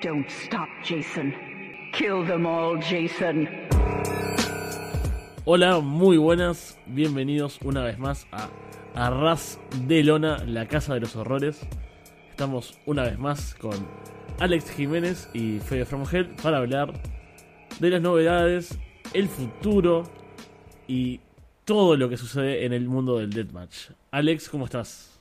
Don't stop, Jason. Kill them all, Jason. Hola, muy buenas. Bienvenidos una vez más a Arras de Lona, la casa de los horrores. Estamos una vez más con Alex Jiménez y Fede From Hell para hablar de las novedades, el futuro y todo lo que sucede en el mundo del Deathmatch. Alex, ¿cómo estás?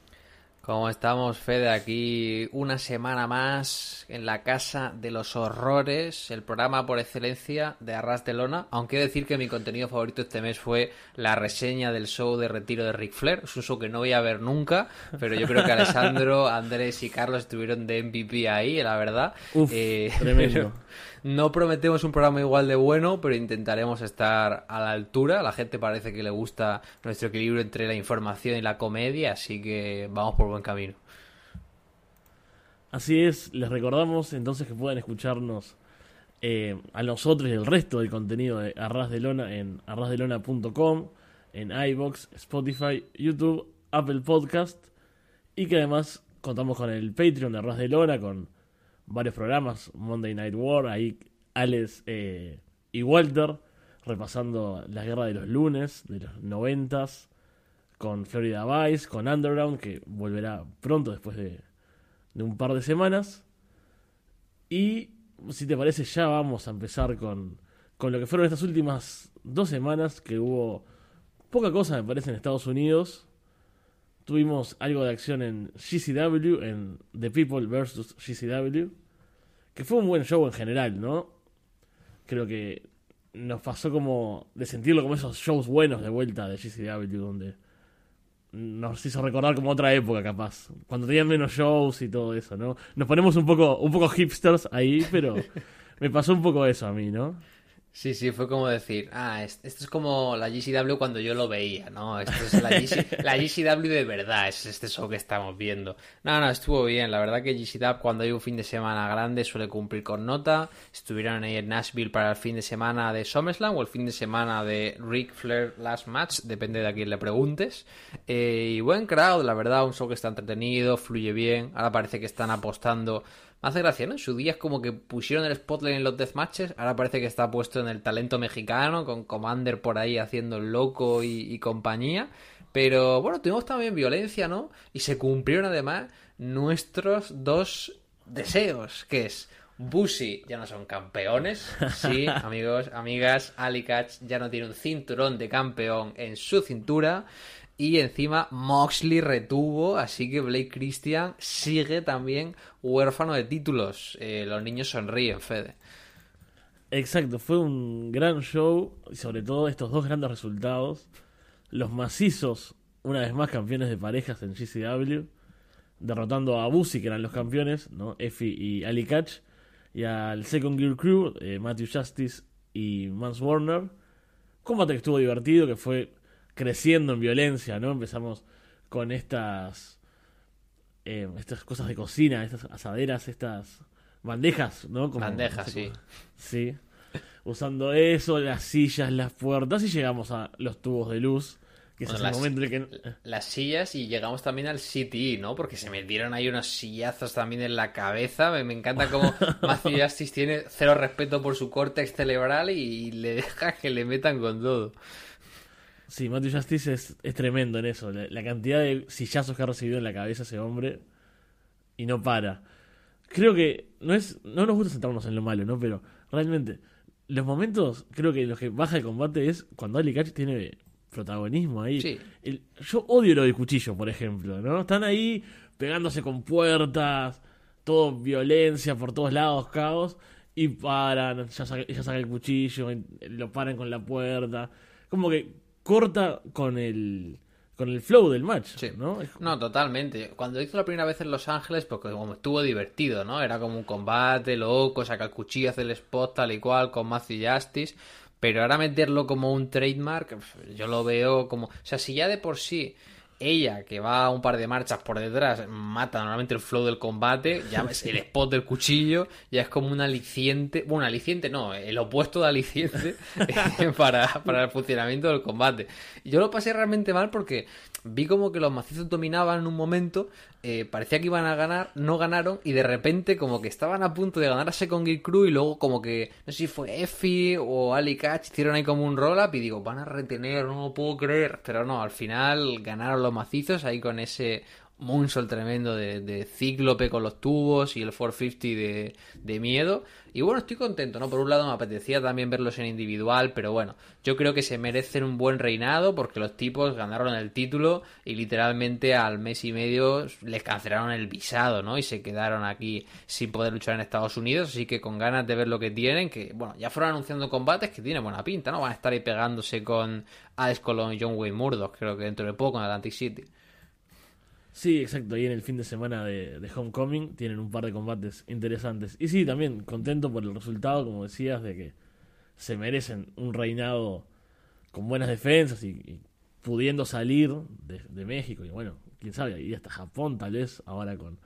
¿Cómo estamos, Fede? Aquí una semana más en la Casa de los Horrores, el programa por excelencia de Arras de Lona. Aunque he de decir que mi contenido favorito este mes fue la reseña del show de retiro de Ric Flair. Es un show que no voy a ver nunca, pero yo creo que Alessandro, Andrés y Carlos estuvieron de MVP ahí, la verdad. Uf, Eh, tremendo. No prometemos un programa igual de bueno, pero intentaremos estar a la altura. A la gente parece que le gusta nuestro equilibrio entre la información y la comedia, así que vamos por buen camino. Así es, les recordamos entonces que pueden escucharnos eh, a nosotros y el resto del contenido de Arras de Lona en arrasdelona.com, en iBox, Spotify, YouTube, Apple Podcast y que además contamos con el Patreon de Arras de Lona con varios programas, Monday Night War, ahí Alex eh, y Walter repasando la guerra de los lunes, de los noventas, con Florida Vice, con Underground, que volverá pronto después de, de un par de semanas. Y si te parece, ya vamos a empezar con, con lo que fueron estas últimas dos semanas, que hubo poca cosa, me parece, en Estados Unidos. Tuvimos algo de acción en GCW, en The People vs. GCW, que fue un buen show en general, ¿no? Creo que nos pasó como de sentirlo como esos shows buenos de vuelta de GCW, donde nos hizo recordar como otra época capaz, cuando tenían menos shows y todo eso, ¿no? Nos ponemos un poco, un poco hipsters ahí, pero me pasó un poco eso a mí, ¿no? Sí, sí, fue como decir, ah, es- esto es como la GCW cuando yo lo veía, ¿no? Esto es la, GC la GCW de verdad, es este show que estamos viendo. No, no, estuvo bien, la verdad que GCW cuando hay un fin de semana grande suele cumplir con nota. Estuvieron ahí en Nashville para el fin de semana de SummerSlam o el fin de semana de Ric Flair Last Match, depende de a quién le preguntes. Eh, y buen crowd, la verdad, un show que está entretenido, fluye bien. Ahora parece que están apostando me hace gracia, ¿no? En su día es como que pusieron el spotlight en los deathmatches, ahora parece que está puesto en el talento mexicano, con Commander por ahí haciendo el loco y, y compañía. Pero bueno, tuvimos también violencia, ¿no? Y se cumplieron además nuestros dos deseos, que es... Bushi ya no son campeones, sí, amigos, amigas, Alicach ya no tiene un cinturón de campeón en su cintura y encima Moxley retuvo, así que Blake Christian sigue también huérfano de títulos. Eh, los niños sonríen, Fede. Exacto, fue un gran show y sobre todo estos dos grandes resultados. Los macizos, una vez más campeones de parejas en GCW, derrotando a Busi, que eran los campeones, ¿no? Effie y Ali Catch, y al Second Gear Crew, eh, Matthew Justice y Mans Warner. Combate que estuvo divertido, que fue creciendo en violencia, ¿no? Empezamos con estas eh, estas cosas de cocina, estas asaderas, estas bandejas, ¿no? Como- Bandejas, no sé sí. Sí. Usando eso, las sillas, las puertas y llegamos a los tubos de luz, que Bueno, es el las- momento en el que... Las sillas y llegamos también al CTI, ¿no? Porque se metieron ahí unos sillazos también en la cabeza. Me, me encanta cómo Matthew Justice tiene cero respeto por su córtex cerebral y le deja que le metan con todo. Sí, Matthew Justice es, es tremendo en eso. La, la cantidad de sillazos que ha recibido en la cabeza ese hombre y no para. Creo que no es no nos gusta centrarnos en lo malo, ¿no? Pero realmente los momentos, creo que los que baja el combate es cuando Ali Catch tiene protagonismo ahí. Sí. El- yo odio lo del cuchillo, por ejemplo, ¿no? Están ahí pegándose con puertas, todo violencia por todos lados, caos, y paran, ya saca, ella saca el cuchillo, lo paran con la puerta. Como que corta con el con el flow del match, Sí. ¿no? No, totalmente. Cuando hizo la primera vez en Los Ángeles, porque como estuvo divertido, ¿no? Era como un combate loco, saca el cuchillo, hace el spot tal y cual con Matthew Justice. Pero ahora meterlo como un trademark, yo lo veo como... O sea, si ya de por sí ella, que va un par de marchas por detrás, mata normalmente el flow del combate, ya ves el spot del cuchillo, ya es como un aliciente, bueno, aliciente no, el opuesto de aliciente para, para el funcionamiento del combate. Yo lo pasé realmente mal porque vi como que los macizos dominaban en un momento eh, parecía que iban a ganar, no ganaron y de repente como que estaban a punto de ganar a Second Gear Crew y luego como que, no sé si fue Effie o Ali Catch, hicieron ahí como un roll-up y digo, van a retener, no lo puedo creer, pero no, al final ganaron los macizos ahí con ese Moonsault tremendo de, de Cíclope con los tubos y el 450 de, de miedo. Y bueno, estoy contento, ¿no? Por un lado me apetecía también verlos en individual, pero bueno, yo creo que se merecen un buen reinado porque los tipos ganaron el título y literalmente al mes y medio les cancelaron el visado, ¿no? Y se quedaron aquí sin poder luchar en Estados Unidos, así que con ganas de ver lo que tienen, que bueno, ya fueron anunciando combates que tienen buena pinta, ¿no? Van a estar ahí pegándose con Alex Colón y John Wayne Murdoch, creo que dentro de poco en Atlantic City. Sí, exacto. Y en el fin de semana de, Homecoming tienen un par de combates interesantes. Y sí, también contento por el resultado, como decías, de que se merecen un reinado con buenas defensas y, pudiendo salir de, México. Y bueno, quién sabe, ir hasta Japón tal vez, ahora con,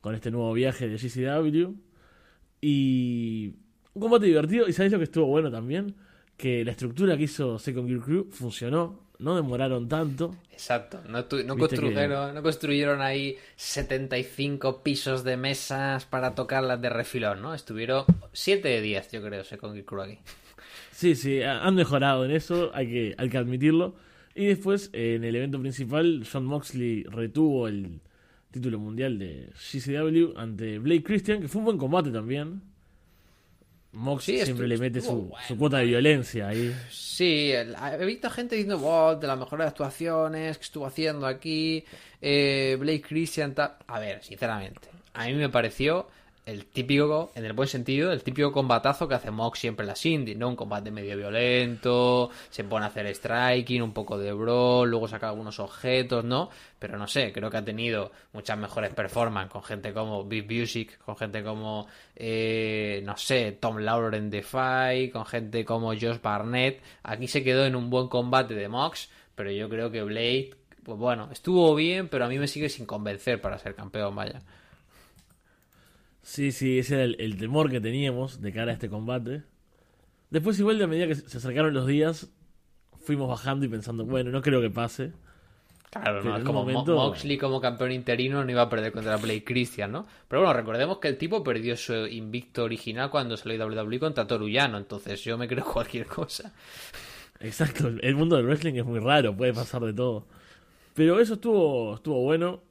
con este nuevo viaje de GCW. Y un combate divertido. Y sabes lo que estuvo bueno también? Que la estructura que hizo Second Gear Crew funcionó no demoraron tanto. Exacto, no, tu, no construyeron, que... no construyeron ahí 75 pisos de mesas para tocarlas de refilón, ¿no? Estuvieron 7 de 10, yo creo, con Crew aquí. Sí, sí, han mejorado en eso, hay que, hay que admitirlo. Y después, en el evento principal, John Moxley retuvo el título mundial de GCW ante Blake Christian, que fue un buen combate también. Mox sí, siempre le mete su, bueno. su, cuota de violencia ahí. Sí, he visto gente diciendo, wow, de las mejores actuaciones que estuvo haciendo aquí, eh, Blake Christian, tal. A ver, sinceramente, a mí me pareció el típico, en el buen sentido, el típico combatazo que hace Mox siempre en las indies, ¿no? Un combate medio violento, se pone a hacer striking, un poco de brawl, luego saca algunos objetos, ¿no? Pero no sé, creo que ha tenido muchas mejores performances con gente como Big Music, con gente como, eh, no sé, Tom Lawler en Defy, con gente como Josh Barnett. Aquí se quedó en un buen combate de Mox, pero yo creo que Blade, pues bueno, estuvo bien, pero a mí me sigue sin convencer para ser campeón, vaya. Sí, sí, ese era el, el, temor que teníamos de cara a este combate. Después, igual, de a medida que se acercaron los días, fuimos bajando y pensando, bueno, no creo que pase. Claro, no, es como momento... Moxley como campeón interino no iba a perder contra Blake Christian, ¿no? Pero bueno, recordemos que el tipo perdió su invicto original cuando salió WWE contra Torullano, entonces yo me creo cualquier cosa. Exacto, el mundo del wrestling es muy raro, puede pasar de todo. Pero eso estuvo, estuvo bueno.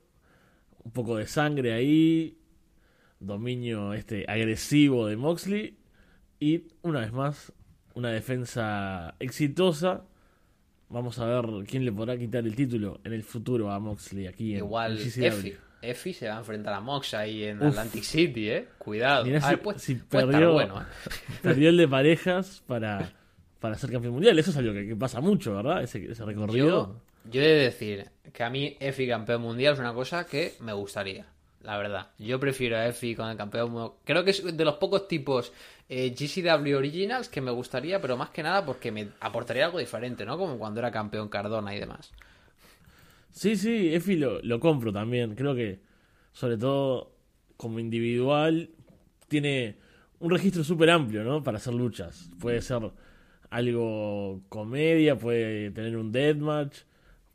Un poco de sangre ahí, dominio este agresivo de Moxley y una vez más una defensa exitosa. Vamos a ver quién le podrá quitar el título en el futuro a Moxley aquí Igual en Effie, Effie se va a enfrentar a Mox ahí en Uf. Atlantic City, ¿eh? Cuidado. Mirá a si, pues, perdió, bueno, ¿eh? perdió el de parejas para, para ser campeón mundial. Eso es algo que, que pasa mucho, ¿verdad? Ese, ese recorrido. Yo, yo he de decir que a mí Effie campeón mundial es una cosa que me gustaría la verdad. Yo prefiero a Effie con el campeón. Creo que es de los pocos tipos eh, GCW Originals que me gustaría, pero más que nada porque me aportaría algo diferente, ¿no? Como cuando era campeón Cardona y demás. Sí, sí, Effie lo, lo compro también. Creo que, sobre todo como individual, tiene un registro súper amplio, ¿no? Para hacer luchas. Puede ser algo comedia, puede tener un deathmatch,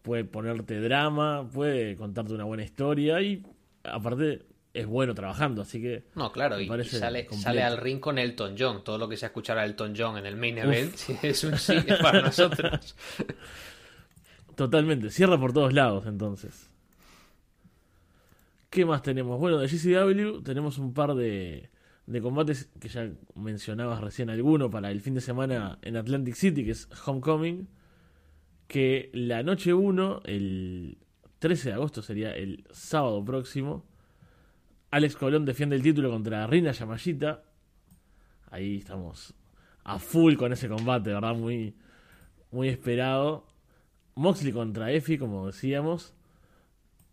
puede ponerte drama, puede contarte una buena historia y aparte es bueno trabajando, así que... No, claro, y, y sale, sale, al ring con Elton John. Todo lo que sea escuchar a Elton John en el main event es un sí para nosotros. Totalmente, cierra por todos lados entonces. ¿Qué más tenemos? Bueno, de GCW tenemos un par de, de combates que ya mencionabas recién alguno para el fin de semana en Atlantic City, que es Homecoming. Que la noche 1, el 13 de agosto sería el sábado próximo. Alex Colón defiende el título contra Rina Yamashita. Ahí estamos a full con ese combate, ¿verdad? Muy, muy esperado. Moxley contra Effie, como decíamos.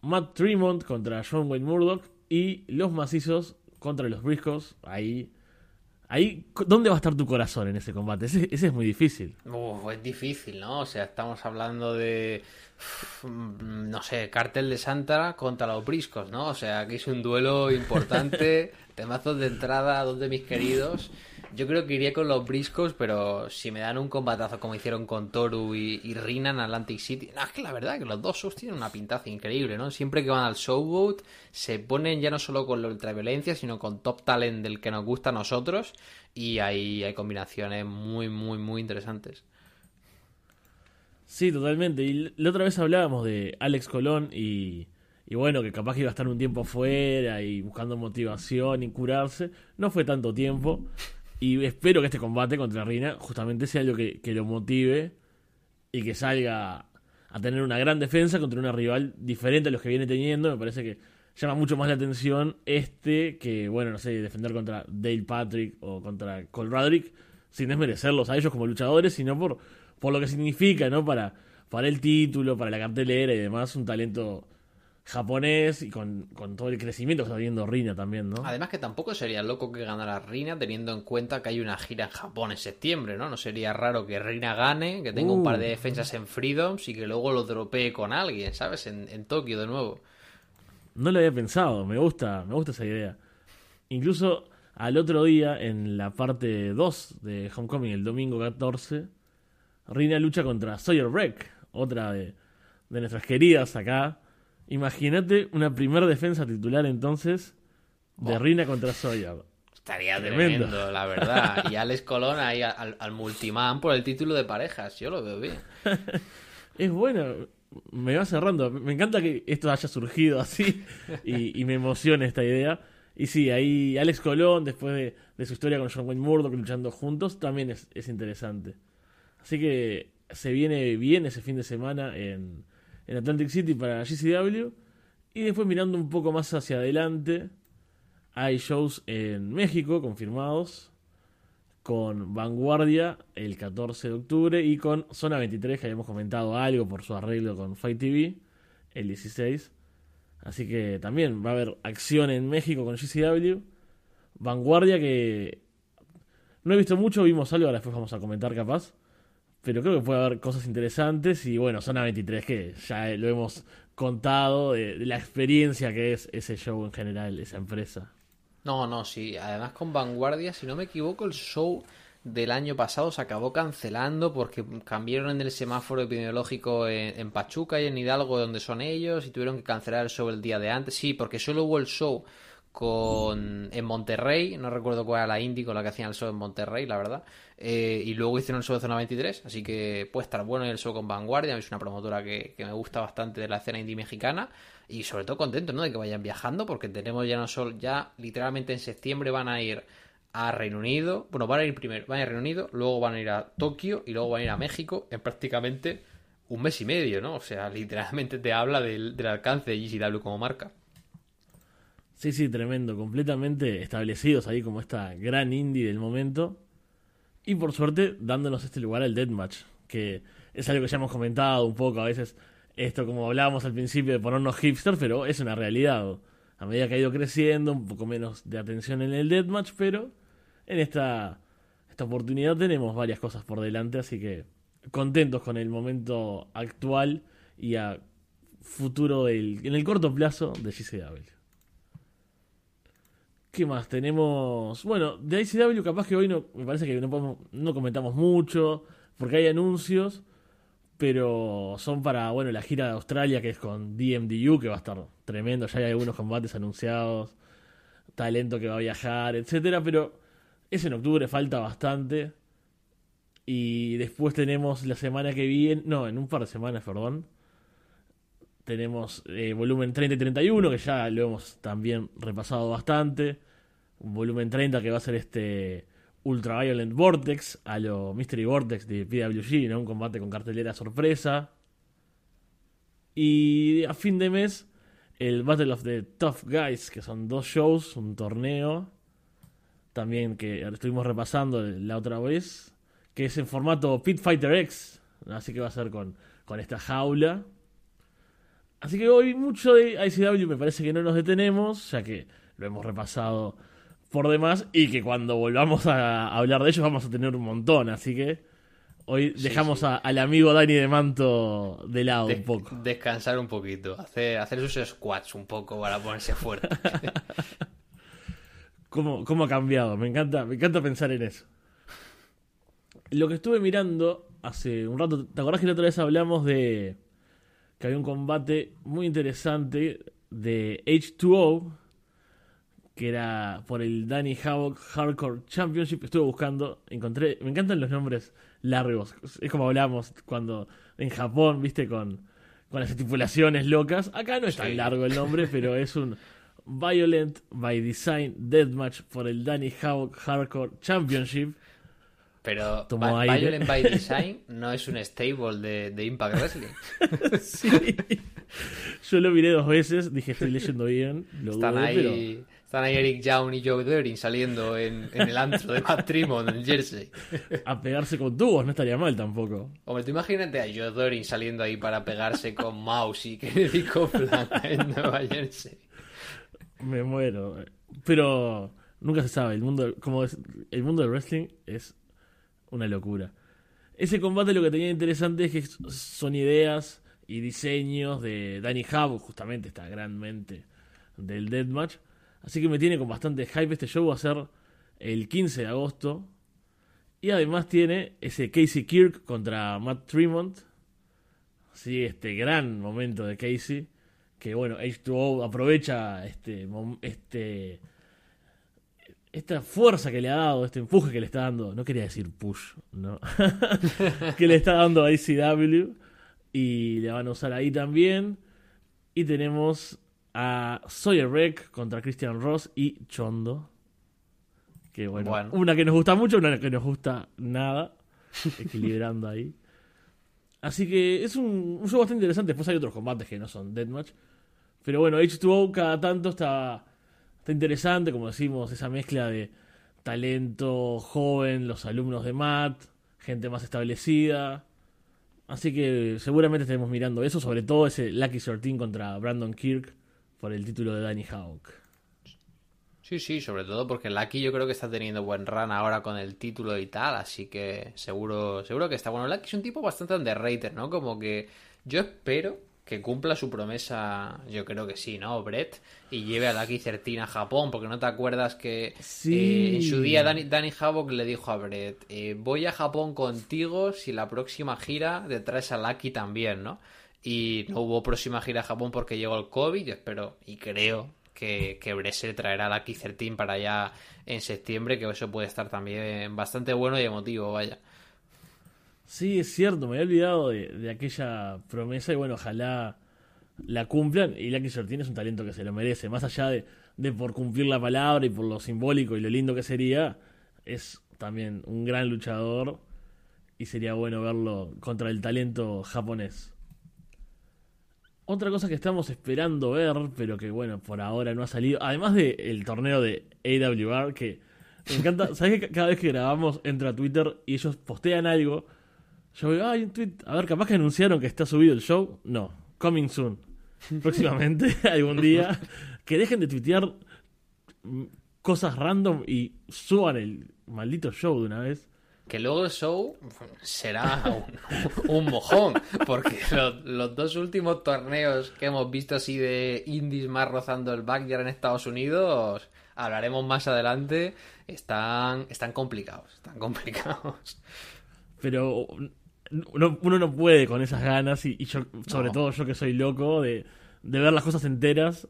Matt Tremont contra John Wayne Murdoch. Y los macizos contra los Briscoes. Ahí Ahí, ¿dónde va a estar tu corazón en ese combate? Ese, ese es muy difícil. Uf, es difícil, ¿no? O sea, estamos hablando de, no sé, Cartel de Santa contra los Briscos, ¿no? O sea, aquí es un duelo importante, temazos de entrada, dos de mis queridos. Yo creo que iría con los Briscos, pero si me dan un combatazo como hicieron con Toru y, y Rina en Atlantic City. No, es que la verdad que los dos shows tienen una pintaza increíble, ¿no? Siempre que van al showboat se ponen ya no solo con la ultraviolencia, sino con top talent del que nos gusta a nosotros. Y hay, hay combinaciones muy, muy, muy interesantes. Sí, totalmente. Y la otra vez hablábamos de Alex Colón y, y bueno, que capaz que iba a estar un tiempo fuera y buscando motivación y curarse. No fue tanto tiempo. Y espero que este combate contra Rina justamente sea algo que, que lo motive y que salga a tener una gran defensa contra una rival diferente a los que viene teniendo. Me parece que llama mucho más la atención este que, bueno, no sé, defender contra Dale Patrick o contra Cole Roderick sin desmerecerlos a ellos como luchadores, sino por, por lo que significa, ¿no? Para, para el título, para la cartelera y demás, un talento japonés y con, con todo el crecimiento que está teniendo Rina también, ¿no? Además que tampoco sería loco que ganara Rina teniendo en cuenta que hay una gira en Japón en septiembre, ¿no? No sería raro que Rina gane, que tenga un par de Uh. defensas en Freedoms y que luego lo dropee con alguien, ¿sabes? En, en Tokio de nuevo. No lo había pensado, me gusta, me gusta esa idea. Incluso al otro día, en la parte 2 de Homecoming, el domingo 14, Rina lucha contra Sawyer Breck, otra de, de nuestras queridas acá. Imagínate una primera defensa titular entonces de Oh. Rina contra Sawyer. Estaría Tremendo. tremendo, la verdad. Y Alex Colón ahí al, al multiman por el título de parejas, yo lo veo bien. Es bueno, me va cerrando. Me encanta que esto haya surgido así y, y me emociona esta idea. Y sí, ahí Alex Colón, después de, de su historia con John Wayne Murdoch luchando juntos, también es, es interesante. Así que se viene bien ese fin de semana en, en Atlantic City para GCW. Y después mirando un poco más hacia adelante, hay shows en México confirmados con Vanguardia el 14 de octubre y con Zona 23, que habíamos comentado algo por su arreglo con Fight TV, el 16. Así que también va a haber acción en México con GCW. Vanguardia que no he visto mucho, vimos algo, ahora después vamos a comentar capaz. Pero creo que puede haber cosas interesantes y bueno, Zona 23 que ya lo hemos contado de, de la experiencia que es ese show en general, esa empresa. No, no, sí. Además con Vanguardia, si no me equivoco, el show del año pasado se acabó cancelando porque cambiaron en el semáforo epidemiológico en, en Pachuca y en Hidalgo, donde son ellos, y tuvieron que cancelar el show el día de antes. Sí, porque solo hubo el show con en Monterrey, no recuerdo cuál era la indie con la que hacían el show en Monterrey, la verdad. Eh, y luego hicieron el show de Zona 23, así que puede estar bueno el show con Vanguardia, es una promotora que, que me gusta bastante de la escena indie mexicana y sobre todo contento, ¿no? De que vayan viajando porque tenemos ya no solo, ya literalmente en septiembre van a ir a Reino Unido, bueno, van a ir primero, van a ir a Reino Unido, luego van a ir a Tokio y luego van a ir a México en prácticamente un mes y medio, ¿no? O sea, literalmente te habla del, del alcance de GCW como marca. Sí, sí, tremendo, completamente establecidos ahí como esta gran indie del momento. Y por suerte dándonos este lugar al Deathmatch, que es algo que ya hemos comentado un poco a veces, esto como hablábamos al principio de ponernos hipster, pero es una realidad. A medida que ha ido creciendo, un poco menos de atención en el Deathmatch, pero en esta, esta oportunidad tenemos varias cosas por delante, así que contentos con el momento actual y a futuro del, en el corto plazo de GCW. ¿Qué más? Tenemos. Bueno, de ICW, capaz que hoy no. Me parece que no, podemos, no comentamos mucho. Porque hay anuncios. Pero son para, bueno, la gira de Australia que es con DMDU, que va a estar tremendo. Ya hay algunos combates anunciados. Talento que va a viajar, etcétera. Pero es en octubre, falta bastante. Y después tenemos la semana que viene. No, en un par de semanas, perdón. Tenemos eh, volumen 30 y 31, que ya lo hemos también repasado bastante. Volumen 30 que va a ser este Ultraviolent Vortex, a lo Mystery Vortex de PWG, ¿no? Un combate con cartelera sorpresa. Y a fin de mes, el Battle of the Tough Guys, que son dos shows, un torneo. También que estuvimos repasando la otra vez. Que es en formato Pit Fighter X. Así que va a ser con, con esta jaula. Así que hoy mucho de ICW me parece que no nos detenemos, ya que lo hemos repasado por demás y que cuando volvamos a hablar de ellos vamos a tener un montón. Así que hoy Sí, dejamos sí. a- al amigo Dani de Manto de lado De- un poco. Descansar un poquito, hacer, hacer sus squats un poco para ponerse fuerte. cómo, cómo ha cambiado. Me encanta, me encanta pensar en eso. Lo que estuve mirando hace un rato, ¿te acordás que la otra vez hablamos de que había un combate muy interesante de H2O? Que era por el Danny Havoc Hardcore Championship. Estuve buscando, encontré. Me encantan los nombres largos. Es como hablamos cuando en Japón, viste, con, con las estipulaciones locas. Acá no es tan largo el nombre, pero es un Violent by Design Deathmatch por el Danny Havoc Hardcore Championship. Pero Tomó aire. Violent by Design no es un stable de, de Impact Wrestling. Sí. Yo lo miré dos veces, dije estoy leyendo bien. Lo Están dudé, ahí, pero están ahí Eric Young y Joe Doering saliendo en, en el antro de Matt Tremont en Jersey. a pegarse con tubos no estaría mal tampoco. Hombre, tú imagínate a Joe Doering saliendo ahí para pegarse con Mouse y Kennedy Copeland en Nueva Jersey. Me muero. Pero nunca se sabe. El mundo, como es, el mundo del wrestling es una locura. Ese combate lo que tenía interesante es que son ideas y diseños de Danny Havoc, justamente esta gran mente del Deathmatch. Así que me tiene con bastante hype. Este show va a ser el 15 de agosto. Y además tiene ese Casey Kirk contra Matt Tremont. Sí, este gran momento de Casey. Que bueno, H2O aprovecha este, este esta fuerza que le ha dado, este empuje que le está dando, no quería decir push, ¿no? que le está dando a ICW y le van a usar ahí también. Y tenemos a Sawyer Wreck contra Christian Ross y Chondo. Que bueno, Bueno. una que nos gusta mucho, una que nos gusta nada, equilibrando ahí. Así que es un, un show bastante interesante. Después hay otros combates que no son Deathmatch. Pero bueno, H2O cada tanto está, está interesante, como decimos, esa mezcla de talento joven, los alumnos de Matt, gente más establecida. Así que seguramente estaremos mirando eso, sobre todo ese Lucky 13 contra Brandon Kirk por el título de Danny Hawk. Sí, sí, sobre todo porque Lucky yo creo que está teniendo buen run ahora con el título y tal, así que seguro, seguro que está bueno. Lucky es un tipo bastante underrated, ¿no? Como que yo espero que cumpla su promesa, yo creo que sí, ¿no? Brett, y lleve a Lucky 13 a Japón, porque no te acuerdas que Sí. eh, en su día Danny, Danny Havoc le dijo a Brett, eh, voy a Japón contigo si la próxima gira te traes a Lucky también, ¿no? Y no hubo próxima gira a Japón porque llegó el COVID, yo espero y creo que, que Bresser traerá la Lucky 13 para allá en septiembre, que eso puede estar también bastante bueno y emotivo, vaya. Sí, es cierto, me había olvidado de, de aquella promesa y bueno, ojalá la cumplan. Y Lucky 13 es un talento que se lo merece, más allá de, de por cumplir la palabra y por lo simbólico y lo lindo que sería, es también un gran luchador y sería bueno verlo contra el talento japonés. Otra cosa que estamos esperando ver, pero que bueno, por ahora no ha salido, además del torneo de AWR, que me encanta, ¿sabes que cada vez que grabamos entro a Twitter y ellos postean algo? Yo veo, ay, un tweet, a ver, capaz que anunciaron que está subido el show. No, coming soon. Próximamente, algún día. Que dejen de tuitear mm, cosas random y suban el maldito show de una vez. Que luego el show será un, un mojón, porque los, los dos últimos torneos que hemos visto así de indies más rozando el backyard en Estados Unidos, hablaremos más adelante, están, están complicados, están complicados. Pero uno, uno no puede con esas ganas y, y yo, sobre No. todo yo que soy loco de, de ver las cosas enteras.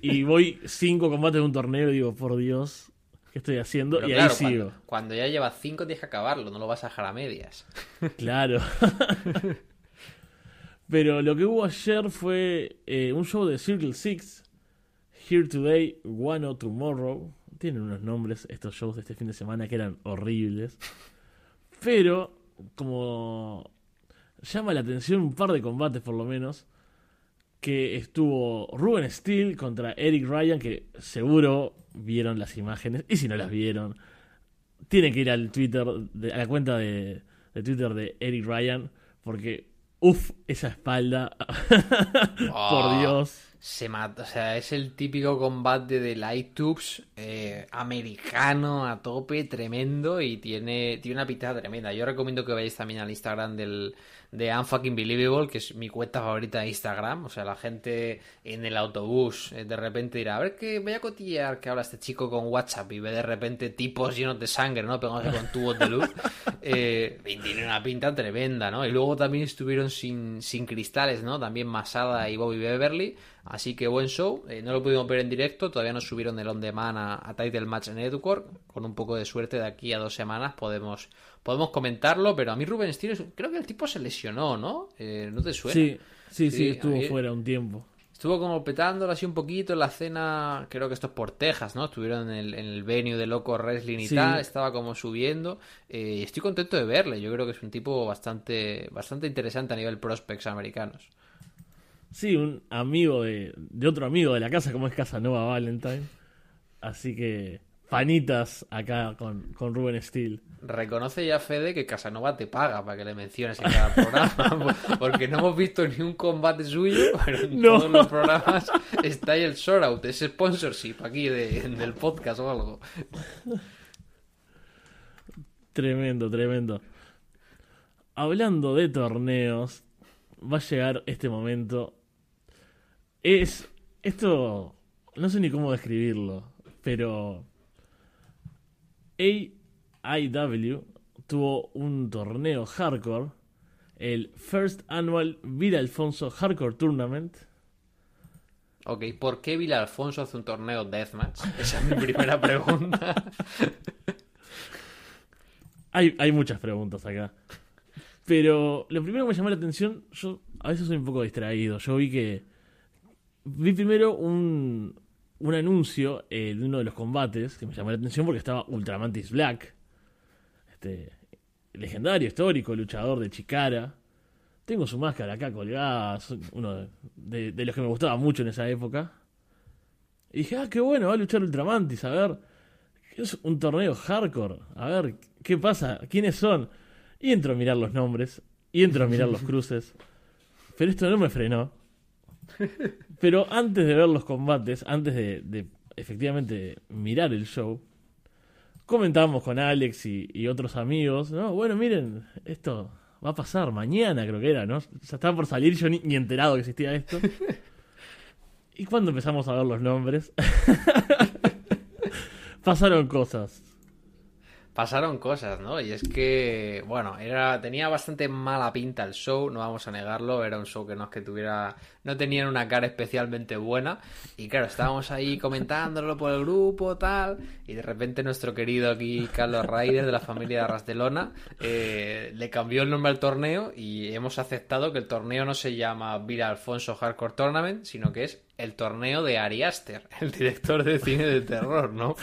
Y voy cinco combates de un torneo y digo, por Dios, ¿qué estoy haciendo? Pero y claro, ahí sigo. cuando, cuando ya llevas cinco tienes que acabarlo, no lo vas a dejar a medias. Claro. Pero lo que hubo ayer fue eh, un show de Circle Six. Here Today, One O Tomorrow. Tienen unos nombres estos shows de este fin de semana que eran horribles. Pero, como llama la atención un par de combates por lo menos, que estuvo Ruben Steele contra Eric Ryan, que seguro vieron las imágenes. Y si no las vieron, tienen que ir al Twitter, de- a la cuenta de, de Twitter de Eric Ryan, porque, uff, esa espalda, por Ah. Dios. Se mata, o sea, es el típico combate de Light eh, americano a tope, tremendo y tiene, tiene una pinta tremenda. Yo recomiendo que vayáis también al Instagram del, de Unfucking Believable, que es mi cuenta favorita de Instagram. O sea, la gente en el autobús eh, de repente dirá, a ver que voy a cotillear que habla este chico con WhatsApp y ve de repente tipos llenos de sangre, ¿no? Pegándose con tubos de luz. Eh, y tiene una pinta tremenda, ¿no? Y luego también estuvieron sin, sin cristales, ¿no? También Masada y Bobby Beverly. Así que buen show. Eh, no lo pudimos ver en directo. Todavía no subieron el on demand a, a Title Match Network. Con un poco de suerte de aquí a dos semanas podemos podemos comentarlo, pero a mí Rubén Steele, creo que el tipo se lesionó, ¿no? Eh, ¿No te suena? Sí, sí, sí, estuvo fuera un tiempo. Estuvo como petándolo así un poquito en la cena, creo que esto es por Texas, ¿no? Estuvieron en el, en el venue de Loco Wrestling y tal, estaba como subiendo. Eh, y estoy contento de verle, yo creo que es un tipo bastante, bastante interesante a nivel prospects americanos. Sí, un amigo de, de otro amigo de la casa, como es Casanova Valentine. Así que Panitas acá con, con Rubén Steele. Reconoce ya Fede que Casanova te paga para que le menciones en cada programa, porque no hemos visto ni un combate suyo, pero en todos los programas está ahí el short ese sponsorship aquí de, del podcast o algo. Tremendo, tremendo. Hablando de torneos, va a llegar este momento. Es. Esto. No sé ni cómo describirlo, pero AIW tuvo un torneo hardcore, el First Annual Vila Alfonso Hardcore Tournament. Ok, ¿por qué Vila Alfonso hace un torneo Deathmatch? Esa es mi primera pregunta. hay, hay muchas preguntas acá. Pero lo primero que me llamó la atención, yo a veces soy un poco distraído. Yo vi que. Vi primero un, un anuncio eh, de uno de los combates que me llamó la atención porque estaba Ultramantis Black, este legendario, histórico, luchador de Chicara. Tengo su máscara acá colgada, uno de, los que me gustaba mucho en esa época. Y dije, ah, qué bueno, va a luchar Ultramantis, a ver, es un torneo hardcore, a ver, ¿qué pasa? ¿Quiénes son? Y entro a mirar los nombres, y entro a mirar los cruces. Pero esto no me frenó. Pero antes de ver los combates, antes de, efectivamente mirar el show, comentábamos con Alex y, otros amigos, ¿no? Bueno, miren, esto va a pasar mañana, creo que era, ¿no? Ya estaba por salir, yo ni, ni enterado que existía esto. Y cuando empezamos a ver los nombres, pasaron cosas pasaron cosas, ¿no? Y es que, bueno, era tenía bastante mala pinta el show, no vamos a negarlo, era un show que no es que tuviera, no tenían una cara especialmente buena, y claro, estábamos ahí comentándolo por el grupo, tal, y de repente nuestro querido aquí Carlos Ryder de la familia de Rastelona eh, le cambió el nombre al torneo y hemos aceptado que el torneo no se llama Vira Alfonso Hardcore Tournament, sino que es el torneo de Ari Aster, el director de cine de terror, ¿no?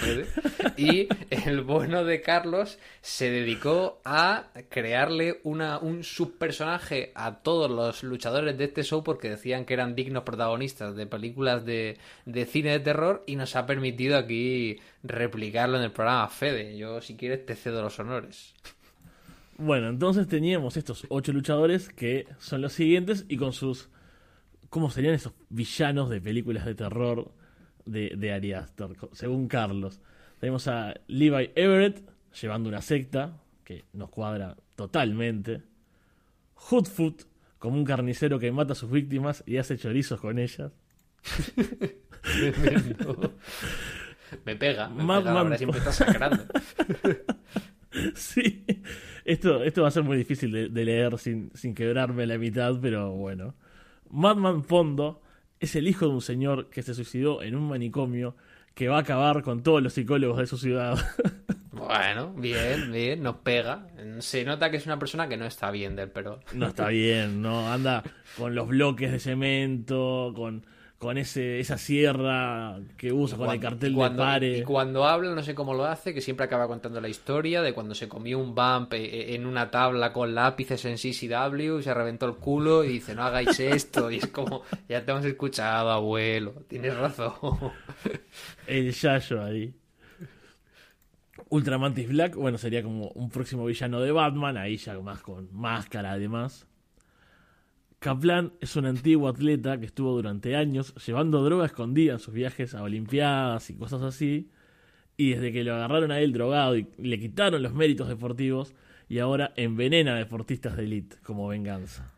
Y el bueno de Carlos se dedicó a crearle un subpersonaje a todos los luchadores de este show porque decían que eran dignos protagonistas de películas de, de cine de terror y nos ha permitido aquí replicarlo en el programa Fede. Yo, si quieres, te cedo los honores. Bueno, entonces teníamos estos ocho luchadores que son los siguientes y con sus cómo serían esos villanos de películas de terror de, de Ari Aster, según Carlos. Tenemos a Levi Everett llevando una secta, que nos cuadra totalmente. Hoodfoot, como un carnicero que mata a sus víctimas y hace chorizos con ellas. me pega, me pega, siempre está sacrando. sí, esto, esto va a ser muy difícil de, de leer sin, sin quebrarme la mitad, pero bueno. Madman Fondo es el hijo de un señor que se suicidó en un manicomio que va a acabar con todos los psicólogos de su ciudad. Bueno, bien, bien, nos pega. Se nota que es una persona que no está bien del pero. No está bien, no anda con los bloques de cemento, con con ese, esa sierra que usa con el cartel de pare. Y cuando habla, no sé cómo lo hace, que siempre acaba contando la historia de cuando se comió un bump eh, eh, en una tabla con lápices en CCW y se reventó el culo y dice, no hagáis esto. Y es como, ya te hemos escuchado, abuelo, tienes razón. El Yayo ahí. Ultramantis Black, bueno, sería como un próximo villano de Batman, ahí ya más con máscara además. Kaplan es un antiguo atleta que estuvo durante años llevando droga escondida en sus viajes a Olimpiadas y cosas así. Y desde que lo agarraron a él drogado y le quitaron los méritos deportivos, y ahora envenena a deportistas de élite como venganza.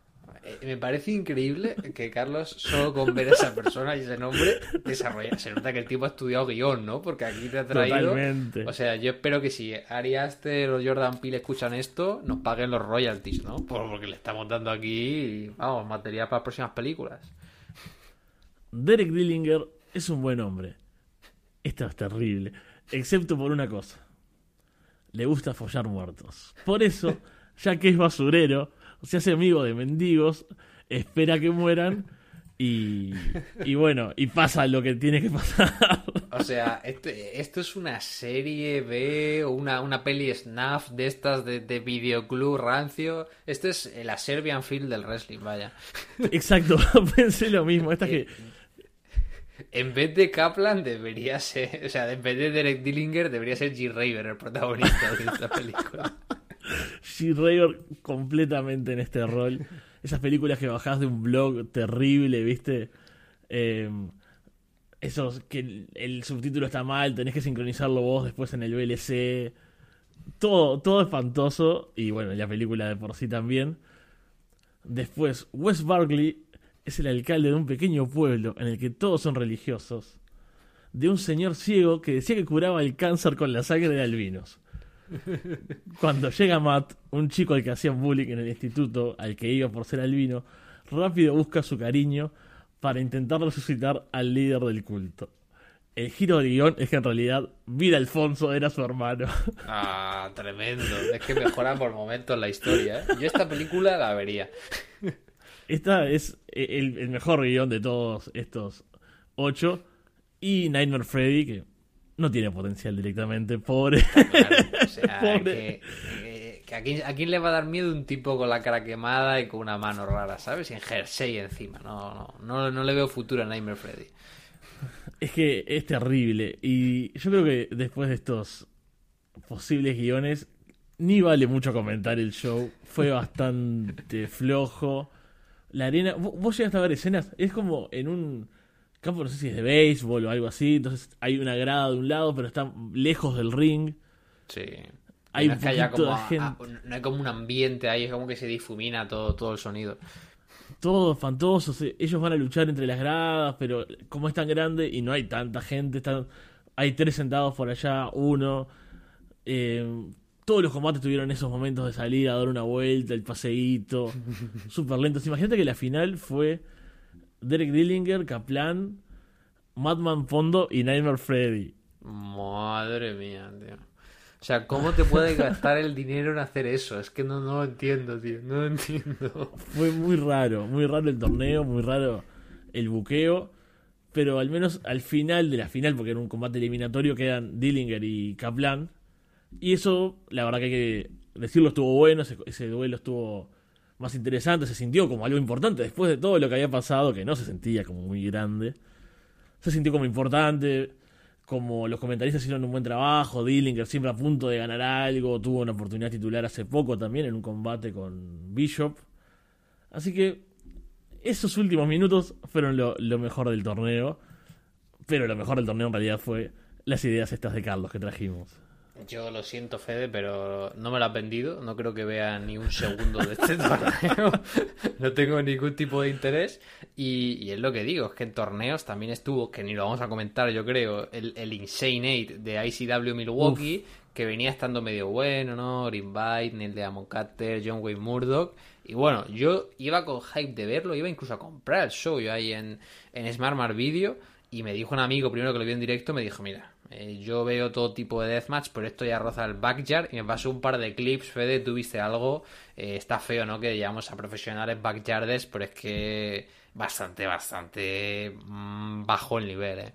Eh, me parece increíble que Carlos, solo con ver a esa persona y ese nombre, desarrolla. Se nota que el tipo ha estudiado guion, ¿no? Porque aquí te ha traído. Totalmente. O sea, yo espero que si Ari Aster o Jordan Peele escuchan esto, nos paguen los royalties, ¿no? Por- Porque le estamos dando aquí, vamos, material para próximas películas. Derek Dillinger es un buen hombre. Esto es terrible. Excepto por una cosa. Le gusta follar muertos. Por eso, ya que es basurero, se hace amigo de mendigos, espera que mueran y, y bueno, y pasa lo que tiene que pasar. O sea, este- esto es una serie B o una, una peli snuff de estas de, de videoclub rancio. Esto es la Serbian Field del wrestling, vaya. Exacto, pensé lo mismo. Esta que En vez de Kaplan debería ser, o sea, en vez de Derek Dillinger debería ser G. Raver el protagonista de esta película. G. Raver completamente en este rol. Esas películas que bajás de un blog terrible, ¿viste? Eh, esos que el, el subtítulo está mal, tenés que sincronizarlo vos después en el VLC. Todo, todo espantoso. Y bueno, la película de por sí también. Después, Wes Barkley es el alcalde de un pequeño pueblo en el que todos son religiosos. De un señor ciego que decía que curaba el cáncer con la sangre de albinos. Cuando llega Matt, un chico al que hacían bullying en el instituto, al que iba por ser albino, rápido busca su cariño para intentar resucitar al líder del culto. El giro del guion es que en realidad Vida Alfonso era su hermano. Ah, tremendo. Es que mejora por momentos la historia. ¿eh? Yo esta película la vería. Esta es el, el mejor guion de todos estos ocho. Y Nightmare Freddy, que no tiene potencial directamente, pobre. Claro, o sea, Pobre. que, que- a, quién, a quién le va a dar miedo un tipo con la cara quemada y con una mano rara, ¿sabes? Y en jersey encima. No, no, no, no le veo futuro a Nightmare Freddy. Es que es terrible. Y yo creo que después de estos posibles guiones, ni vale mucho comentar el show. Fue bastante flojo. La arena. ¿Vos vos llegaste a ver escenas? Es como en un campo, no sé si es de béisbol o algo así. Entonces hay una grada de un lado, pero está lejos del ring. Sí. Hay no un poquito como de a- gente. a- no hay como un ambiente ahí, es como que se difumina todo, todo el sonido. Todo espantoso. se- Ellos van a luchar entre las gradas, pero como es tan grande y no hay tanta gente, están, hay tres sentados por allá, uno. eh, todos los combates tuvieron esos momentos de salir a dar una vuelta, el paseíto, súper lentos. Imagínate que la final fue Derek Dillinger, Kaplan, Madman Fondo y Nightmare Freddy. Madre mía, tío. O sea, ¿cómo te puede gastar el dinero en hacer eso? Es que no, no lo entiendo, tío. No lo entiendo. Fue muy raro, muy raro el torneo, muy raro el buqueo. Pero al menos al final de la final, porque era un combate eliminatorio, quedan Dillinger y Kaplan. Y eso, la verdad que hay que decirlo, estuvo bueno. Ese, ese duelo estuvo más interesante. Se sintió como algo importante después de todo lo que había pasado, que no se sentía como muy grande. Se sintió como importante. Como los comentaristas hicieron un buen trabajo. Dillinger siempre a punto de ganar algo. Tuvo una oportunidad titular hace poco también en un combate con Bishop. Así que esos últimos minutos fueron lo, lo mejor del torneo. Pero lo mejor del torneo en realidad fue las ideas estas de Carlos que trajimos. Yo lo siento, Fede, pero no me lo has vendido. No creo que vea ni un segundo de este torneo. no tengo ningún tipo de interés. Y, y es lo que digo, es que en torneos también estuvo, que ni lo vamos a comentar, yo creo, el, el Insane Eight de ICW Milwaukee, que venía estando medio bueno, ¿no? Invite, Neil de Amon Carter, John Wayne Murdoch. Y bueno, yo iba con hype de verlo, iba incluso a comprar el show yo ahí en, en Smart Mar Video. Y me dijo un amigo primero que lo vio en directo, me dijo, mira, eh, yo veo todo tipo de deathmatch, pero esto ya roza el backyard. Y me pasó un par de clips, Fede, tú viste algo. Eh, está feo, ¿no? Que llamamos a profesionales backyardes, pero es que bastante, bastante mm, bajo el nivel, ¿eh?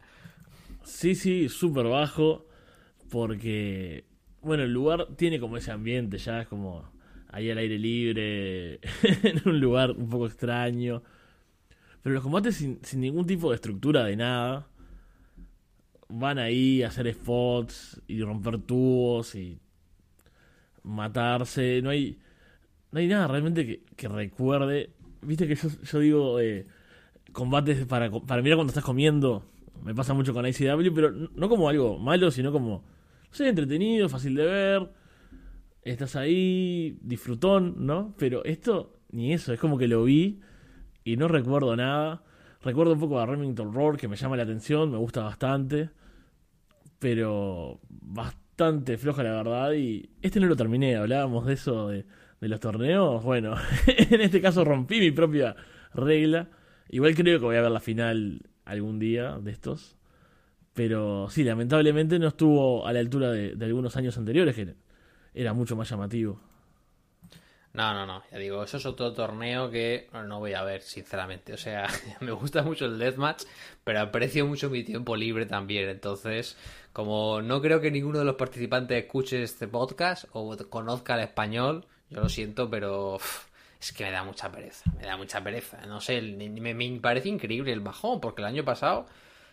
Sí, sí, súper bajo. Porque, bueno, el lugar tiene como ese ambiente, ya es como ahí al aire libre, en un lugar un poco extraño. Pero los combates sin, sin ningún tipo de estructura de nada. Van ahí a hacer spots y romper tubos y matarse. No hay, no hay nada realmente que, que recuerde viste que yo, yo digo eh, combates para, para mirar cuando estás comiendo. Me pasa mucho con ICW, pero no como algo malo, sino como, no entretenido, fácil de ver. Estás ahí, disfrutón, ¿no? Pero esto, ni eso, es como que lo vi y no recuerdo nada. Recuerdo un poco a Remington Roar, que me llama la atención, me gusta bastante. Pero bastante floja, la verdad. Y este no lo terminé, hablábamos de eso, de, de los torneos. Bueno, en este caso rompí mi propia regla. Igual creo que voy a ver la final algún día de estos. Pero sí, lamentablemente no estuvo a la altura de, de algunos años anteriores, que era mucho más llamativo. No, no, no, ya digo, eso es otro torneo que no voy a ver, sinceramente. O sea, me gusta mucho el Deathmatch, pero aprecio mucho mi tiempo libre también. Entonces, como no creo que ninguno de los participantes escuche este podcast o conozca el español, yo lo siento, pero es que me da mucha pereza, me da mucha pereza. No sé, me, me parece increíble el bajón, porque el año pasado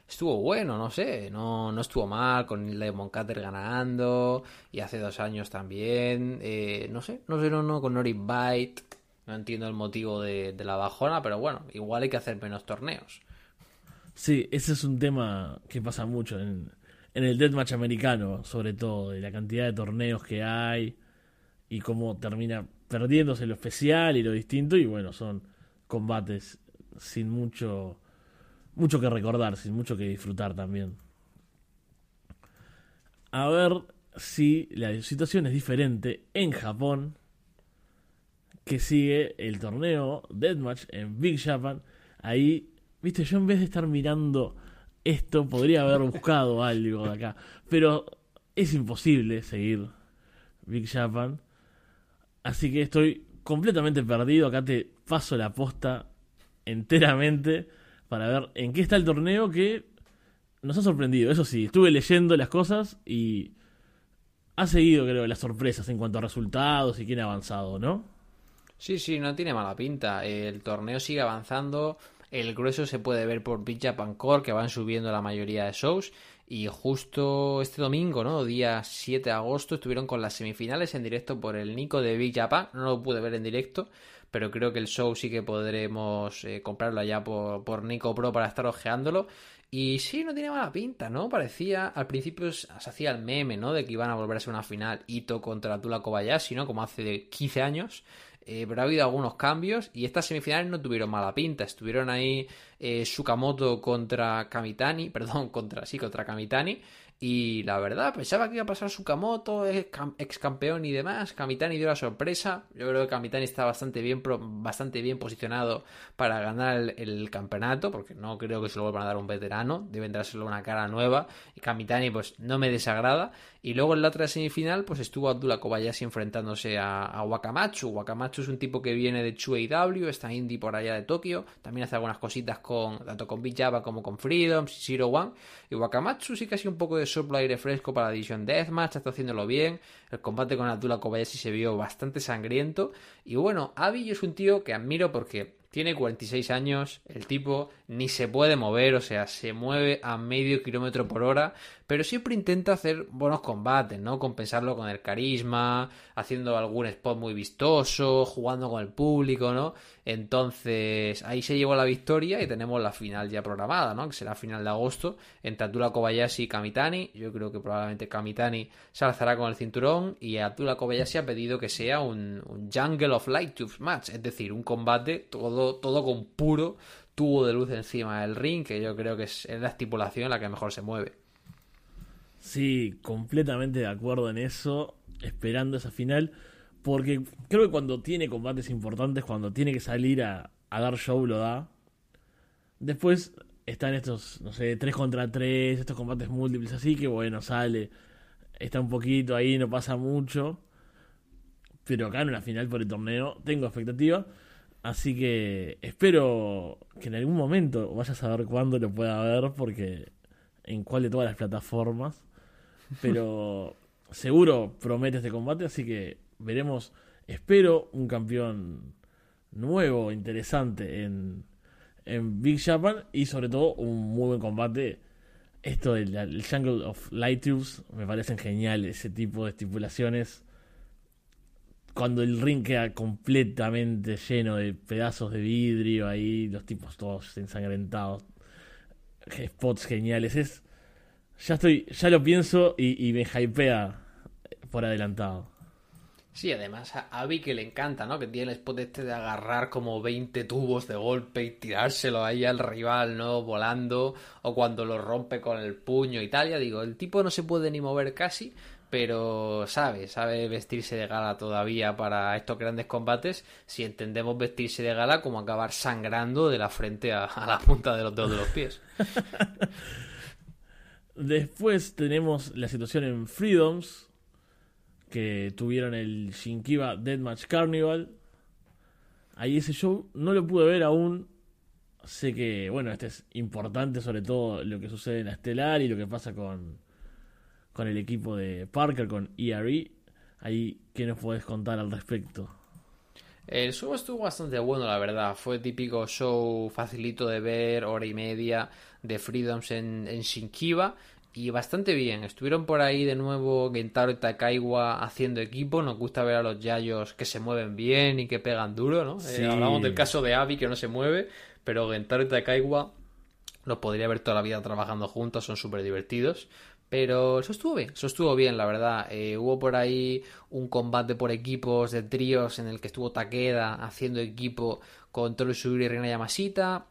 estuvo bueno, no sé, no, no estuvo mal con Lemon Cutter ganando y hace dos años también, eh, no sé, no sé, no, no, con Nori Bite, no entiendo el motivo de, la bajona, pero bueno, igual hay que hacer menos torneos. Sí, ese es un tema que pasa mucho en, en el deathmatch americano, sobre todo, de la cantidad de torneos que hay y cómo termina perdiéndose lo especial y lo distinto y bueno, son combates sin mucho mucho que recordar, sin mucho que disfrutar también. A ver si la situación es diferente en Japón, que sigue el torneo Deathmatch en Big Japan. Ahí, viste, yo en vez de estar mirando esto, podría haber buscado algo de acá. Pero es imposible seguir Big Japan. Así que estoy completamente perdido. Acá te paso la posta enteramente para ver en qué está el torneo que nos ha sorprendido. Eso sí, estuve leyendo las cosas y ha seguido, creo, las sorpresas en cuanto a resultados y quién ha avanzado, ¿no? Sí, sí, no tiene mala pinta. El torneo sigue avanzando. El grueso se puede ver por Big Japan Core, que van subiendo la mayoría de shows. Y justo este domingo, ¿no? Día 7 de agosto, estuvieron con las semifinales en directo por el Nico de Big Japan. No lo pude ver en directo, pero creo que el show sí que podremos eh, comprarlo allá por, por Nico Pro para estar ojeándolo. Y sí, no tiene mala pinta, ¿no? Parecía, al principio se hacía el meme, ¿no? De que iban a volver a ser una final Ito contra Tula Kobayashi, ¿no? Como hace 15 años. Eh, pero ha habido algunos cambios y estas semifinales no tuvieron mala pinta. Estuvieron ahí eh, Sukamoto contra Kamitani, perdón, contra sí, contra Kamitani. Y la verdad, pensaba que iba a pasar Sukamoto, ex campeón y demás. Kamitani dio la sorpresa. Yo creo que Kamitani está bastante bien, bastante bien posicionado para ganar el, campeonato, porque no creo que se lo vuelvan a dar un veterano. Deben dárselo una cara nueva. Y Kamitani, pues no me desagrada. Y luego en la otra semifinal, pues estuvo Abdullah Kobayashi enfrentándose a, a Wakamatsu. Wakamatsu es un tipo que viene de Chueiw, está indie por allá de Tokio. También hace algunas cositas con tanto con Big como con Freedom, Zero One. Y Wakamatsu sí que ha un poco de soplo aire fresco para la división Deathmatch, está haciéndolo bien. El combate con Abdullah Kobayashi se vio bastante sangriento. Y bueno, Avi es un tío que admiro porque tiene 46 años, el tipo ni se puede mover, o sea, se mueve a medio kilómetro por hora, pero siempre intenta hacer buenos combates, ¿no? Compensarlo con el carisma, haciendo algún spot muy vistoso, jugando con el público, ¿no? Entonces, ahí se llevó la victoria y tenemos la final ya programada, ¿no? Que será final de agosto entre Atula Kobayashi y Kamitani. Yo creo que probablemente Kamitani se alzará con el cinturón y Atula Kobayashi ha pedido que sea un, un Jungle of Light Tubes match, es decir, un combate todo, todo con puro tubo de luz encima del ring, que yo creo que es, la estipulación la que mejor se mueve. Sí, completamente de acuerdo en eso, esperando esa final, porque creo que cuando tiene combates importantes, cuando tiene que salir a, a dar show, lo da. Después están estos, no sé, 3 contra 3, estos combates múltiples, así que bueno, sale, está un poquito ahí, no pasa mucho. Pero acá en una final por el torneo tengo expectativa. Así que espero que en algún momento vaya a saber cuándo lo pueda ver, porque en cuál de todas las plataformas. Pero seguro promete este combate, así que veremos. Espero un campeón nuevo, interesante en, en Big Japan y sobre todo un muy buen combate. Esto del el Jungle of Light Tubes me parecen genial, ese tipo de estipulaciones cuando el ring queda completamente lleno de pedazos de vidrio ahí, los tipos todos ensangrentados, spots geniales, es ya estoy, ya lo pienso y, me hypea por adelantado. Sí, además a Abby que le encanta, ¿no? Que tiene el spot este de agarrar como 20 tubos de golpe y tirárselo ahí al rival, ¿no? Volando, o cuando lo rompe con el puño y tal. Ya digo, el tipo no se puede ni mover casi, pero sabe, sabe vestirse de gala todavía para estos grandes combates. Si entendemos vestirse de gala como acabar sangrando de la frente a, la punta de los dedos de los pies. Después tenemos la situación en Freedoms, que tuvieron el Shinkiba Deathmatch Carnival. Ahí ese show no lo pude ver aún. Sé que, bueno, este es importante, sobre todo lo que sucede en la Estelar y lo que pasa con, con el equipo de Parker, con ERE. Ahí, ¿qué nos puedes contar al respecto? El show estuvo bastante bueno, la verdad. Fue típico show facilito de ver, hora y media de Freedoms en, en Shinkiba y bastante bien. Estuvieron por ahí de nuevo Gentaro y Takaiwa haciendo equipo. Nos gusta ver a los Yayos que se mueven bien y que pegan duro, ¿no? Eh, hablamos del caso de Abby que no se mueve, pero Gentaro y Takaiwa los podría ver toda la vida trabajando juntos, son súper divertidos. Pero eso estuvo bien, eso estuvo bien, la verdad. Eh, hubo por ahí un combate por equipos de tríos en el que estuvo Takeda haciendo equipo con Toru y Reina Yamashita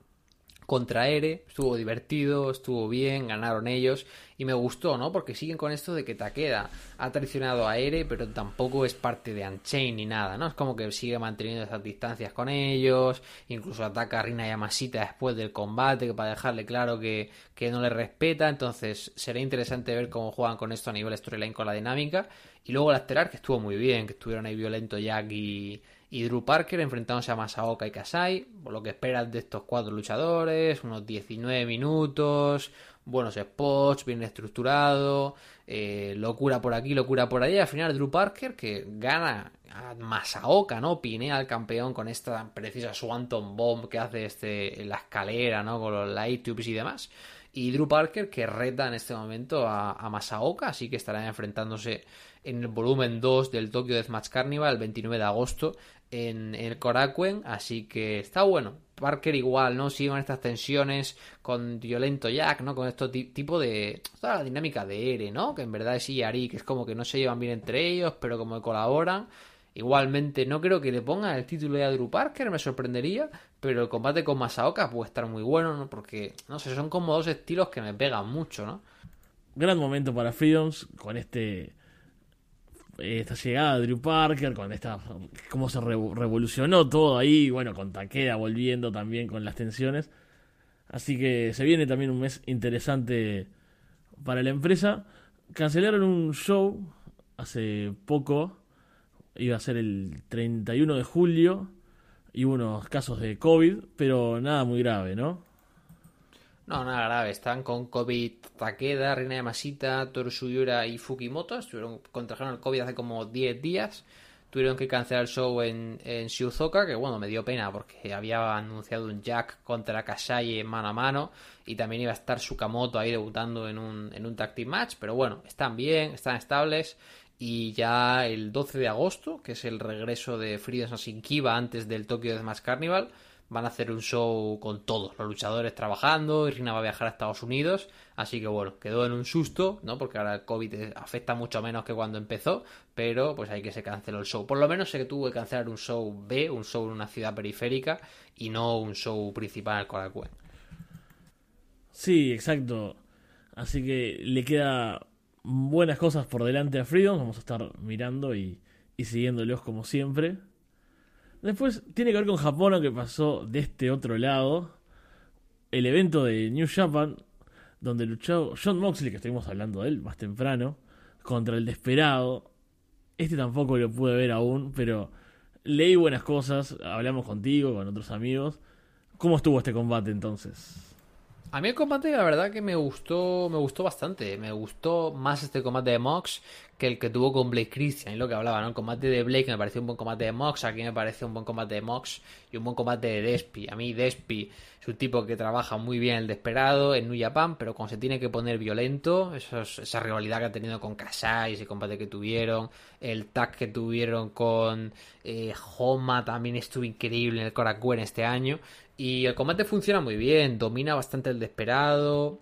contra Ere, estuvo divertido, estuvo bien, ganaron ellos y me gustó, ¿no? Porque siguen con esto de que Takeda ha traicionado a Ere, pero tampoco es parte de Unchain ni nada, ¿no? Es como que sigue manteniendo esas distancias con ellos, incluso ataca a Rina Yamashita después del combate para dejarle claro que, que no le respeta, entonces será interesante ver cómo juegan con esto a nivel storyline con la dinámica y luego la estelar que estuvo muy bien, que estuvieron ahí violento Jack y y Drew Parker enfrentándose a Masaoka y Kasai, por lo que esperas de estos cuatro luchadores, unos 19 minutos, buenos spots, bien estructurado, eh, locura por aquí, locura por allá, al final Drew Parker que gana a Masaoka, ¿no? Pinea al campeón con esta precisa Swanton Bomb que hace este en la escalera, ¿no? Con los light tubes y demás. Y Drew Parker que reta en este momento a, a Masaoka, así que estarán enfrentándose en el volumen 2 del Tokyo Deathmatch Carnival el 29 de agosto en, el Korakuen, así que está bueno. Parker igual, ¿no? Siguen estas tensiones con Violento Jack, ¿no? Con esto tipo de... Toda la dinámica de Ere, ¿no? Que en verdad es Iari, que es como que no se llevan bien entre ellos, pero como que colaboran. Igualmente, no creo que le pongan el título de Drew Parker, me sorprendería, pero el combate con Masaoka puede estar muy bueno, ¿no? Porque, no sé, son como dos estilos que me pegan mucho, ¿no? Gran momento para Freedoms con este esta llegada de Drew Parker, con esta cómo se revolucionó todo ahí, bueno, con Takeda volviendo también con las tensiones. Así que se viene también un mes interesante para la empresa. Cancelaron un show hace poco, iba a ser el 31 de julio, y unos casos de COVID, pero nada muy grave, ¿no? No, nada grave. Están con COVID Takeda, Reina de Masita, Toru Suyura y Fukimoto. Estuvieron, contrajeron el COVID hace como 10 días. Tuvieron que cancelar el show en, en Shizuoka, que bueno, me dio pena porque había anunciado un Jack contra Kasai mano a mano y también iba a estar Sukamoto ahí debutando en un, en un tag team match. Pero bueno, están bien, están estables y ya el 12 de agosto, que es el regreso de Freedom Kiba antes del Tokyo Deathmatch Carnival, van a hacer un show con todos los luchadores trabajando, y Rina va a viajar a Estados Unidos, así que bueno, quedó en un susto, ¿no? Porque ahora el COVID afecta mucho menos que cuando empezó, pero pues hay que se canceló el show. Por lo menos sé que tuvo que cancelar un show B, un show en una ciudad periférica y no un show principal en el Korakuen. Sí, exacto. Así que le queda buenas cosas por delante a Freedom, vamos a estar mirando y, siguiéndolos como siempre. Después tiene que ver con Japón, que pasó de este otro lado. El evento de New Japan, donde luchó John Moxley, que estuvimos hablando de él más temprano, contra el Desperado. Este tampoco lo pude ver aún, pero leí buenas cosas, hablamos contigo, con otros amigos. ¿Cómo estuvo este combate entonces? A mí el combate, la verdad que me gustó, me gustó bastante. Me gustó más este combate de Mox que el que tuvo con Blake Christian, y lo que hablaba, ¿no? El combate de Blake me pareció un buen combate de Mox, aquí me parece un buen combate de Mox y un buen combate de Despi. A mí Despi un tipo que trabaja muy bien el desesperado en New Japan, pero cuando se tiene que poner violento, esa rivalidad que ha tenido con Kasai, ese combate que tuvieron, el tag que tuvieron con eh, Homa también estuvo increíble en el Korakuen este año. Y el combate funciona muy bien, domina bastante el desesperado,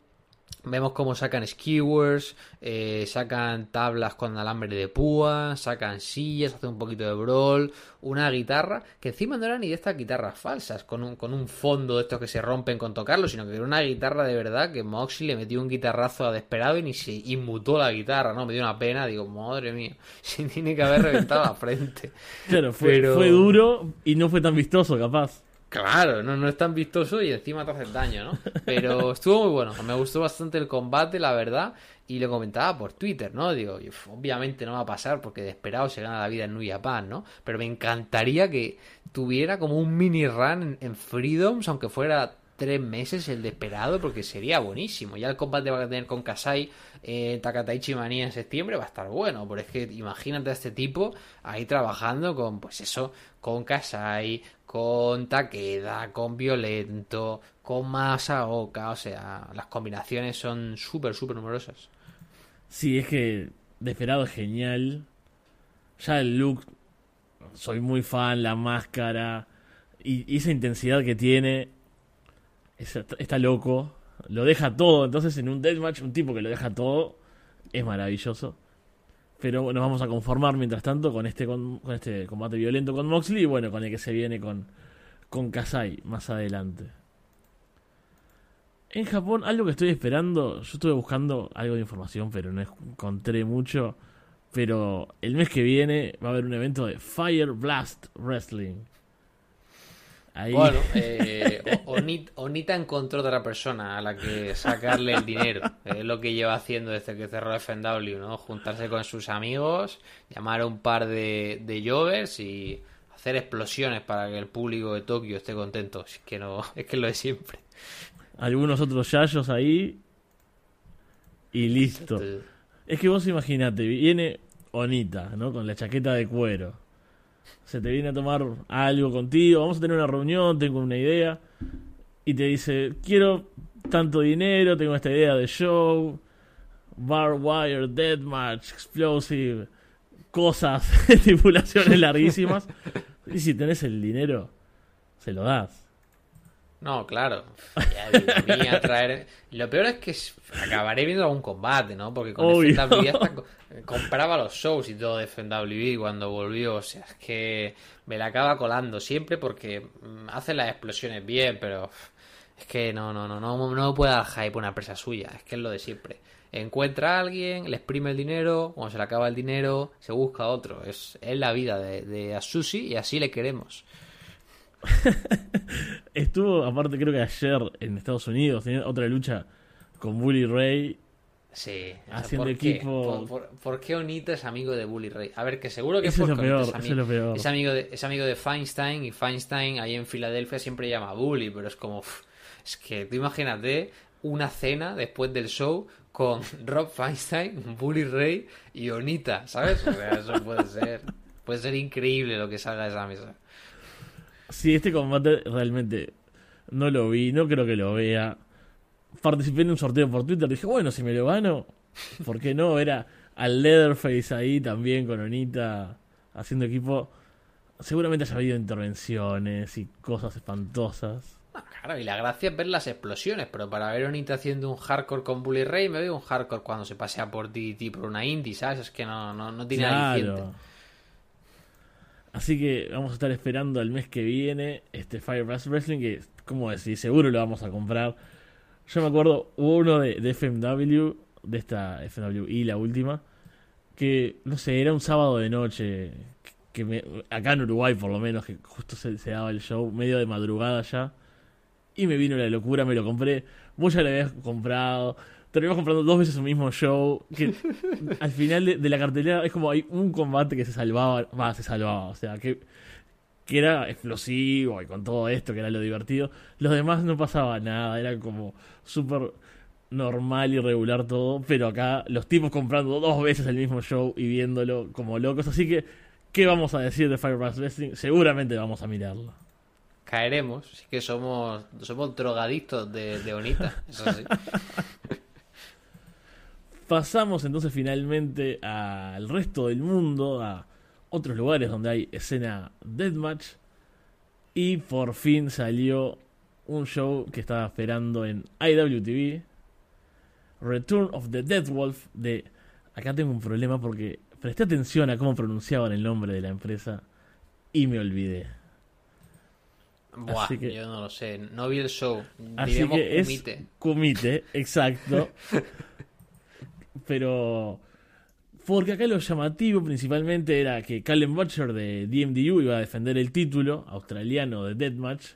Vemos cómo sacan skewers, eh, sacan tablas con alambre de púa, sacan sillas, hacen un poquito de brawl, una guitarra, que encima no era ni de estas guitarras falsas, con un, con un fondo de estos que se rompen con tocarlo, sino que era una guitarra de verdad que Moxley le metió un guitarrazo a desesperado y ni se inmutó la guitarra, ¿no? Me dio una pena, digo, madre mía, se tiene que haber reventado la frente. Claro, fue, fue duro y no fue tan vistoso, capaz. Claro, no, no es tan vistoso y encima te hace daño, ¿no? Pero estuvo muy bueno, me gustó bastante el combate, la verdad, y lo comentaba por Twitter, ¿no? Digo, obviamente no va a pasar porque de esperado se gana la vida en New Japan, ¿no? Pero me encantaría que tuviera como un mini run en, Freedoms, aunque fuera tres meses el de esperado, porque sería buenísimo. Ya el combate va a tener con Kasai, eh, Takataichi Manía en septiembre, va a estar bueno. Pero es que imagínate a este tipo ahí trabajando con, pues eso, con Kasai, con Takeda, con Violento, con Masaoka, o sea, las combinaciones son súper, súper numerosas. Sí, es que Desperado es genial. Ya el look, soy muy fan, la máscara y, esa intensidad que tiene, está loco, lo deja todo. Entonces, en un deathmatch, un tipo que lo deja todo es maravilloso. Pero nos vamos a conformar mientras tanto con este, con, este combate violento con Moxley y bueno, con el que se viene con, con Kasai más adelante. En Japón, algo que estoy esperando, yo estuve buscando algo de información, pero no encontré mucho. Pero el mes que viene va a haber un evento de Fire Blast Wrestling. Bueno, eh, Onita, encontró otra persona a la que sacarle el dinero. Es lo que lleva haciendo desde que cerró FNW, ¿no? Juntarse con sus amigos, llamar a un par de, de jovers y hacer explosiones para que el público de Tokio esté contento. Es que no, es que lo de siempre. Algunos otros yayos ahí y listo. Es que vos imaginate, viene Onita, ¿no? Con la chaqueta de cuero se te viene a tomar algo contigo, vamos a tener una reunión, tengo una idea, y te dice, quiero tanto dinero, tengo esta idea de show, bar wire, deathmatch, explosive, cosas, estipulaciones larguísimas, y si tenés el dinero, se lo das. No, claro. traer... Lo peor es que acabaré viendo algún combate, ¿no? Porque con FNW hasta compraba los shows y todo de FNW cuando volvió. O sea, es que me la acaba colando siempre porque mm, hace las explosiones bien, pero es que no, no, no, no, no puede dar hype una empresa suya. Es que es lo de siempre. Encuentra a alguien, le exprime el dinero, cuando se le acaba el dinero, se busca otro. Es, es la vida de, de Asushi y así le queremos. Estuvo, aparte, creo que ayer en Estados Unidos, tenía otra lucha con Bully Ray. Sí, haciendo ¿por equipo. Qué? ¿Por, qué Onita es amigo de Bully Ray? A ver, que seguro que es, lo peor, es, amigo, es, amigo de, es amigo de Feinstein y Feinstein ahí en Filadelfia siempre llama a Bully, pero es como. es que tú imagínate una cena después del show con Rob Feinstein, Bully Ray y Onita, ¿sabes? O sea, eso puede ser. Puede ser increíble lo que salga de esa mesa. Sí, este combate realmente no lo vi, no creo que lo vea. Participé en un sorteo por Twitter, dije, bueno, si me lo gano, ¿por qué no? Era al Leatherface ahí también con Onita haciendo equipo. Seguramente haya habido intervenciones y cosas espantosas. Ah, claro, y la gracia es ver las explosiones, pero para ver Onita haciendo un hardcore con Bully Ray, me veo un hardcore cuando se pasea por DDT por una indie, ¿sabes? Es que no, no, no tiene claro. Así que vamos a estar esperando el mes que viene este Fire Wrestling, que, como decís, seguro lo vamos a comprar. Yo me acuerdo uno de, FMW, de esta FMWI, la última, que, no sé, era un sábado de noche, que, acá en Uruguay por lo menos, que justo se, se, daba el show, medio de madrugada ya, y me vino la locura, me lo compré. Vos ya lo habías comprado terminamos comprando dos veces el mismo show. Que al final de, la cartelera es como hay un combate que se salvaba, va, se salvaba. O sea, que, que era explosivo y con todo esto, que era lo divertido. Los demás no pasaba nada, era como súper normal y regular todo, pero acá los tipos comprando dos veces el mismo show y viéndolo como locos. Así que, ¿qué vamos a decir de Firebass Wrestling? Seguramente vamos a mirarlo. Caeremos, sí que somos, somos drogadictos de, de Onita, eso sí. Pasamos entonces finalmente al resto del mundo, a otros lugares donde hay escena deathmatch. Y por fin salió un show que estaba esperando en IWTV. Return of the Death Wolf de... Acá tengo un problema porque presté atención a cómo pronunciaban el nombre de la empresa y me olvidé. Buah, Así que- yo no lo sé, no vi el show. Así que es Kumite. Kumite, exacto. Pero porque acá lo llamativo principalmente era que Callum Butcher de DMDU iba a defender el título australiano de Deathmatch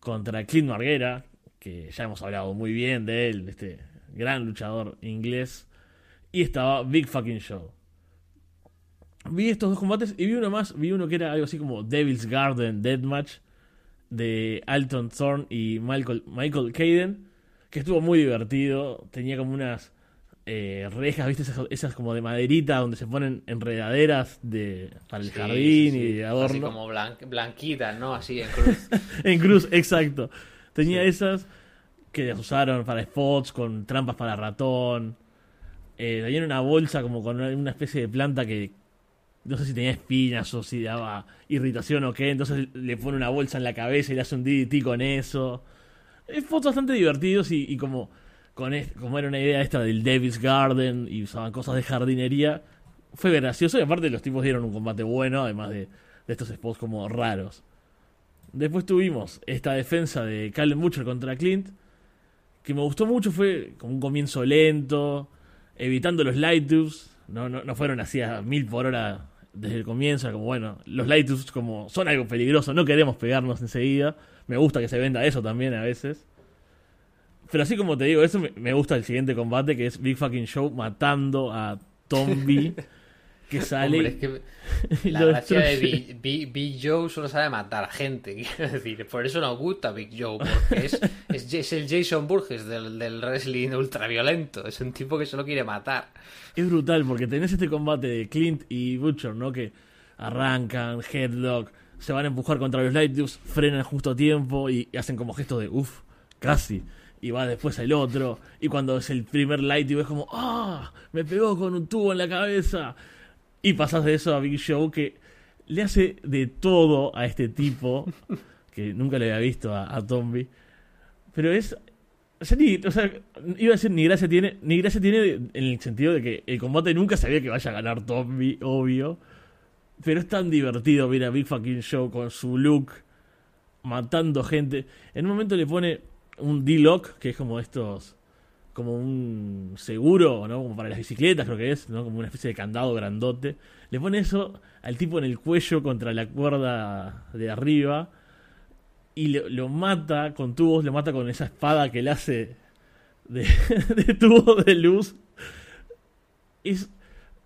contra Clint Marguera, que ya hemos hablado muy bien de él, este gran luchador inglés, y estaba Big Fucking Show. Vi estos dos combates y vi uno más, vi uno que era algo así como Devil's Garden Deathmatch de Alton Thorne y Michael, Michael Caden, que estuvo muy divertido, tenía como unas eh, rejas, ¿viste? Esas, esas como de maderita donde se ponen enredaderas de, para el Sí, jardín sí, sí. y de Así adorno. como blan- blanquitas, ¿no? Así en cruz. En cruz, exacto. Tenía esas que las usaron para spots, con trampas para ratón. Eh, tenía una bolsa como con una especie de planta que no sé si tenía espinas o si daba irritación o qué. Entonces le pone una bolsa en la cabeza y le hace un DDT con eso. Es fotos bastante divertidos y, y como, como era una idea esta del Davis Garden y usaban cosas de jardinería, fue gracioso y aparte los tipos dieron un combate bueno, además de, estos spots como raros. Después tuvimos esta defensa de Callum Butcher contra Clint, que me gustó mucho, fue como un comienzo lento, evitando los light tubes, no, no, no fueron así a mil por hora desde el comienzo, como bueno, los light tubes como son algo peligroso, no queremos pegarnos enseguida, me gusta que se venda eso también a veces. Pero así como te digo, eso me, me gusta el siguiente combate, que es Big Fucking Show matando a Tombi, que sale Hombre, es que la gracia de. Big, Big- Big Joe solo sabe matar gente, quiero decir. Por eso nos gusta Big Joe, porque es, es, es el Jason Burgess del, del wrestling ultraviolento. Es un tipo que solo quiere matar. Es brutal porque tenés este combate de Clint y Butcher, ¿no? Que arrancan, headlock, se van a empujar contra los Light Tubes, frenan justo a tiempo y, y hacen como gesto de uff, casi. Y va después el otro. Y cuando es el primer Light Tube es como, ¡ah! me pegó con un tubo en la cabeza. Y pasas de eso a Big Show que le hace de todo a este tipo, que nunca le había visto a, a Tombi. Pero es o sea, ni- iba a decir ni gracia tiene, ni gracia tiene en el sentido de que el combate nunca sabía que vaya a ganar Tommy, obvio. Pero es tan divertido ver a Big Fucking Show con su look, matando gente. En un momento le pone un D-Lock, que es como estos, como un seguro, ¿no? Como para las bicicletas, creo que es, ¿no? Como una especie de candado grandote. Le pone eso al tipo en el cuello contra la cuerda de arriba y lo, mata con tubos, lo mata con esa espada que le hace de, de tubos de luz. Es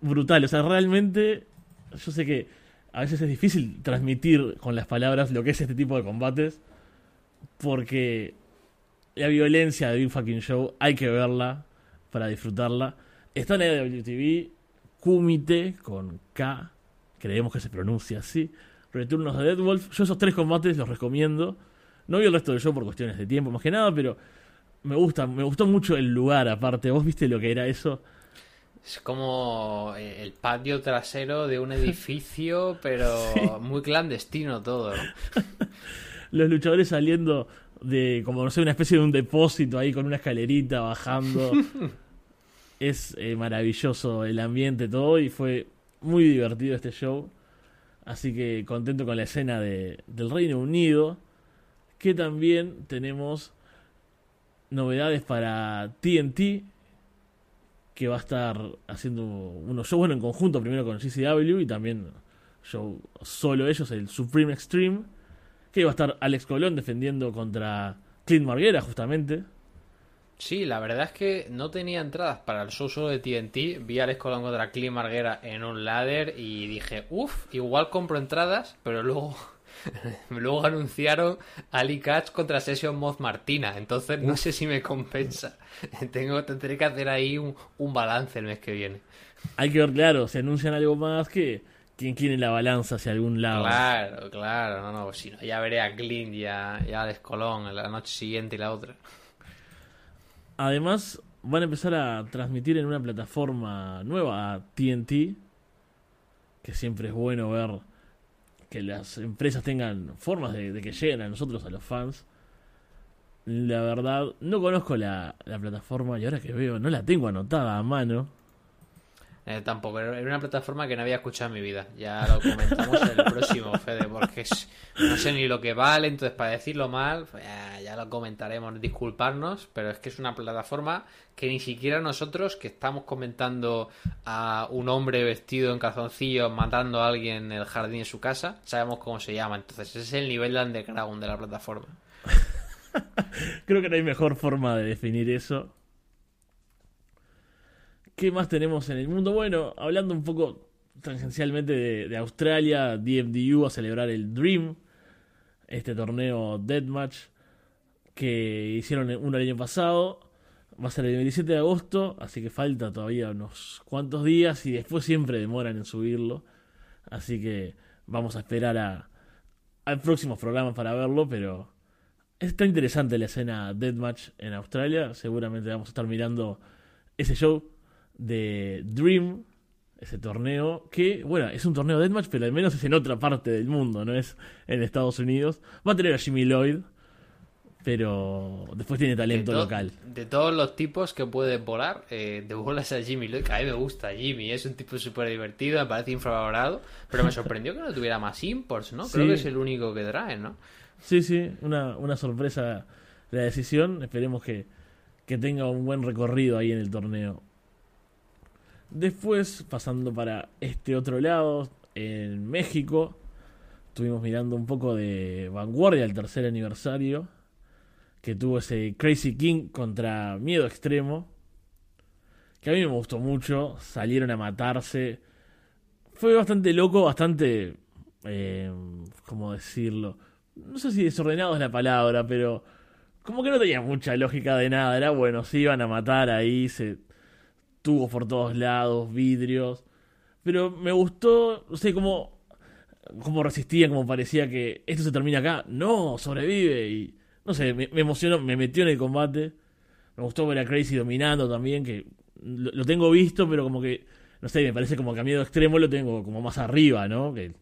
brutal, o sea, realmente yo sé que a veces es difícil transmitir con las palabras lo que es este tipo de combates, porque la violencia de Big Fucking Show hay que verla para disfrutarla. Está en la WTV, Kumite con K, creemos que se pronuncia así. Returnos de Deadwolf. Yo esos tres combates los recomiendo. No vi el resto del show por cuestiones de tiempo, más que nada, pero me gusta, me gustó mucho el lugar aparte. ¿Vos viste lo que era eso? Es como eh, el patio trasero de un edificio, pero muy clandestino todo. Los luchadores saliendo de, como no sé, una especie de un depósito ahí con una escalerita bajando. es eh, maravilloso el ambiente, todo, y fue muy divertido este show. Así que contento con la escena de, del Reino Unido. Que también tenemos novedades para TNT. Que va a estar haciendo unos shows bueno, en conjunto, primero con GCW y también show solo ellos, el Supreme Extreme. Que va a estar Alex Colón defendiendo contra Clint Marguera, justamente. Sí, la verdad es que no tenía entradas para el show solo de TNT. Vi a Alex Colón contra Clint Marguera en un ladder y dije, uff, igual compro entradas, pero luego Luego anunciaron Ali Catch contra Session Moth Martina, entonces no sé si me compensa. Tengo, tendré que hacer ahí un, un balance el mes que viene. Hay que ver, claro, si anuncian algo más que quién quiere la balanza hacia algún lado. Claro, claro, no, no, si no, ya veré a Clint y a, y a Alex Colón la noche siguiente y la otra. Además, van a empezar a transmitir en una plataforma nueva, a TNT, que siempre es bueno ver que las empresas tengan formas de, de que lleguen a nosotros, a los fans. La verdad, no conozco la, la plataforma y ahora que veo, no la tengo anotada a mano. Eh, tampoco, era una plataforma que no había escuchado en mi vida. Ya lo comentamos en el próximo, Fede, porque es- no sé ni lo que vale, entonces para decirlo mal, pues ya, lo comentaremos, disculparnos, pero es que es una plataforma que ni siquiera nosotros, que estamos comentando a un hombre vestido en calzoncillos matando a alguien en el jardín de su casa, sabemos cómo se llama. Entonces ese es el nivel de underground de la plataforma. Creo que no hay mejor forma de definir eso. ¿Qué más tenemos en el mundo? Bueno, hablando un poco tangencialmente de, Australia, DMDU a celebrar el Dream, este torneo Deathmatch que hicieron el año pasado. Va a ser el 27 de agosto, así que falta todavía unos cuantos días y después siempre demoran en subirlo. Así que vamos a esperar a, al próximo programa para verlo, pero Está interesante la escena Deathmatch en Australia. Seguramente vamos a estar mirando ese show de Dream, ese torneo, que, bueno, es un torneo Deathmatch, pero al menos es en otra parte del mundo, no es en Estados Unidos. Va a tener a Jimmy Lloyd, pero después tiene talento de to- local. De todos los tipos que puede volar, eh, de bolas a Jimmy Lloyd, que a mí me gusta Jimmy, es un tipo súper divertido, me parece infravalorado, pero me sorprendió que no tuviera más imports, ¿no? Creo Sí. que es el único que trae, ¿no? Sí, sí, una, una sorpresa la decisión. Esperemos que, que tenga un buen recorrido ahí en el torneo. Después, pasando para este otro lado, en México, estuvimos mirando un poco de Vanguardia, el tercer aniversario, que tuvo ese Crazy King contra Miedo Extremo, que a mí me gustó mucho, salieron a matarse. Fue bastante loco, bastante... Eh, ¿Cómo decirlo? no sé si desordenado es la palabra, pero como que no tenía mucha lógica de nada. Era bueno, se iban a matar ahí, se tubos por todos lados, vidrios. Pero me gustó, no sé cómo, cómo resistían, como parecía que esto se termina acá. No, sobrevive. Y no sé, me, emocionó, me metió en el combate. Me gustó ver a Crazy dominando también, que lo, tengo visto, pero como que, no sé, me parece como que a extremo lo tengo como más arriba, ¿no? Que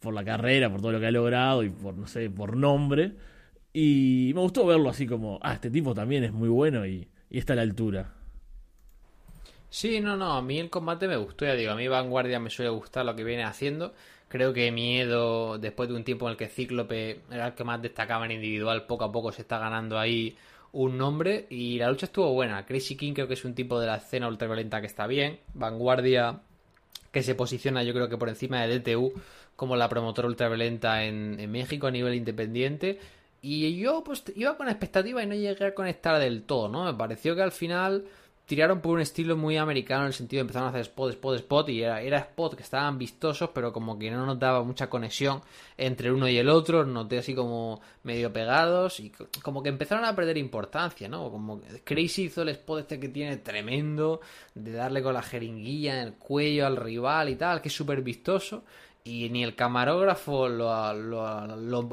por la carrera, por todo lo que ha logrado y por, no sé, por nombre. Y me gustó verlo así como, ah, este tipo también es muy bueno y, y está a la altura. Sí, no, no, a mí el combate me gustó, ya digo, a mí Vanguardia me suele gustar lo que viene haciendo. Creo que Miedo, después de un tiempo en el que Cíclope era el que más destacaba en individual, poco a poco se está ganando ahí un nombre y la lucha estuvo buena. Crazy King creo que es un tipo de la escena ultraviolenta que está bien. Vanguardia que se posiciona yo creo que por encima de DTU como la promotora ultraviolenta en, en México a nivel independiente. Y yo pues iba con expectativa y no llegué a conectar del todo, ¿no? Me pareció que al final tiraron por un estilo muy americano en el sentido de empezaron a hacer spot, spot, spot y era, era spot que estaban vistosos pero como que no notaba mucha conexión entre uno y el otro, noté así como medio pegados y co- como que empezaron a perder importancia, ¿no? Como Crazy hizo el spot este que tiene tremendo de darle con la jeringuilla en el cuello al rival y tal, que es súper vistoso y ni el camarógrafo lo,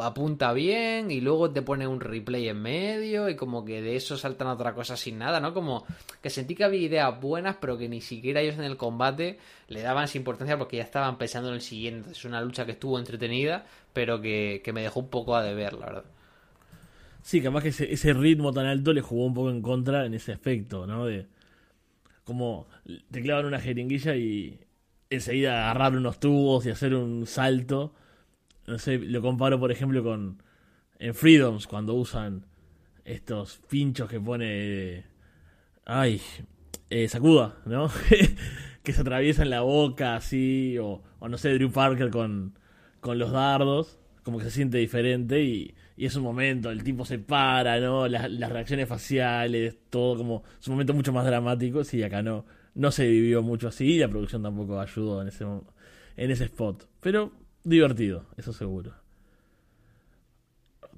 apunta bien y luego te pone un replay en medio y como que de eso saltan otra cosa sin nada, ¿no? Como que sentí que había ideas buenas pero que ni siquiera ellos en el combate le daban esa importancia porque ya estaban pensando en el siguiente. Es una lucha que estuvo entretenida pero que, que me dejó un poco a deber, la verdad. Sí, capaz que ese, ese ritmo tan alto le jugó un poco en contra en ese aspecto, ¿no? De como te clavan una jeringuilla y enseguida agarrar unos tubos y hacer un salto. No sé, lo comparo por ejemplo con en Freedoms cuando usan estos pinchos que pone ay, eh, Sakuda, ¿no? que se atraviesan la boca así o, o no sé, Drew Parker con con los dardos, como que se siente diferente y, y es un momento, el tipo se para, ¿no? Las reacciones faciales, todo como, es un momento mucho más dramático, sí, acá no, no se vivió mucho así y la producción tampoco ayudó en ese, en ese spot, pero divertido, eso seguro.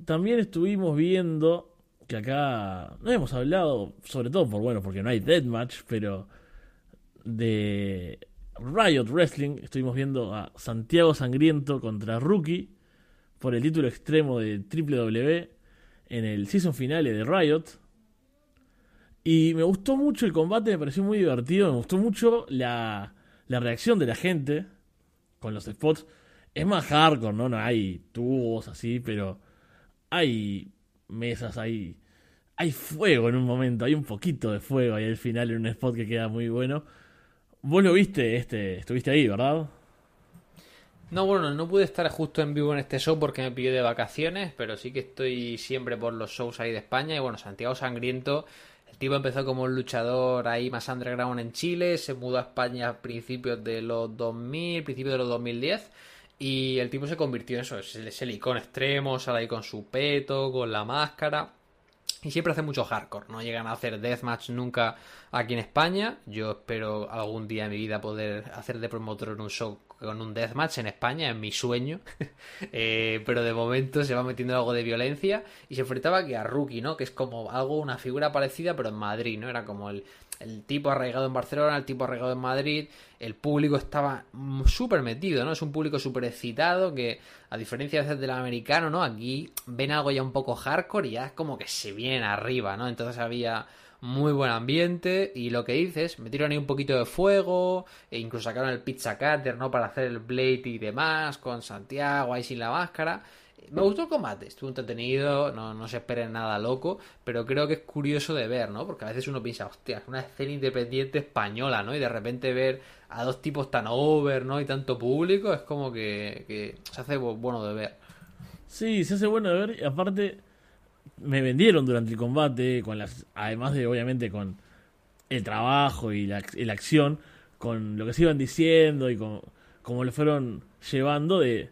también estuvimos viendo que acá no hemos hablado, sobre todo por bueno, porque no hay deathmatch, pero de Riot Wrestling estuvimos viendo a Santiago Sangriento contra Rookie por el título extremo de WWE en el season finale de Riot. Y me gustó mucho el combate, me pareció muy divertido, me gustó mucho la, la reacción de la gente con los spots. Es más hardcore, ¿no? No hay tubos así, pero hay mesas, hay, hay fuego en un momento, hay un poquito de fuego ahí al final en un spot que queda muy bueno. Vos lo viste, este, estuviste ahí, ¿verdad? No, bueno, no pude estar justo en vivo en este show porque me pilló de vacaciones, pero sí que estoy siempre por los shows ahí de España. Y bueno, Santiago Sangriento, el tipo empezó como un luchador ahí más underground en Chile, se mudó a España a principios de los 2000, principios de los 2010. Y el tipo se convirtió en eso, es el icono extremo, sale ahí con su peto, con la máscara. Y siempre hace mucho hardcore, no llegan a hacer deathmatch nunca aquí en España. Yo espero algún día en mi vida poder hacer de promotor en un show con un deathmatch en España, en mi sueño. Eh, pero de momento se va metiendo algo de violencia y se enfrentaba aquí a Rookie, ¿no? Que es como algo, una figura parecida, pero en Madrid, ¿no? Era como el, el tipo arraigado en Barcelona, el tipo arraigado en Madrid, el público estaba súper metido, ¿no? Es un público súper excitado que, a diferencia de del americano, ¿no? Aquí ven algo ya un poco hardcore y ya es como que se viene arriba, ¿no? Entonces había muy buen ambiente y lo que dices, metieron ahí un poquito de fuego e incluso sacaron el pizza cutter, ¿no? Para hacer el blade y demás con Santiago ahí sin la máscara me gustó el combate, estuvo entretenido, no, no se esperen nada loco, pero creo que es curioso de ver, ¿no? Porque a veces uno piensa, hostia, es una escena independiente española, ¿no? Y de repente ver a dos tipos tan over, ¿no? Y tanto público, es como que, se hace bueno de ver. Sí, se hace bueno de ver, y aparte me vendieron durante el combate, con las, además de obviamente con el trabajo y la, acción, con lo que se iban diciendo y con cómo lo fueron llevando de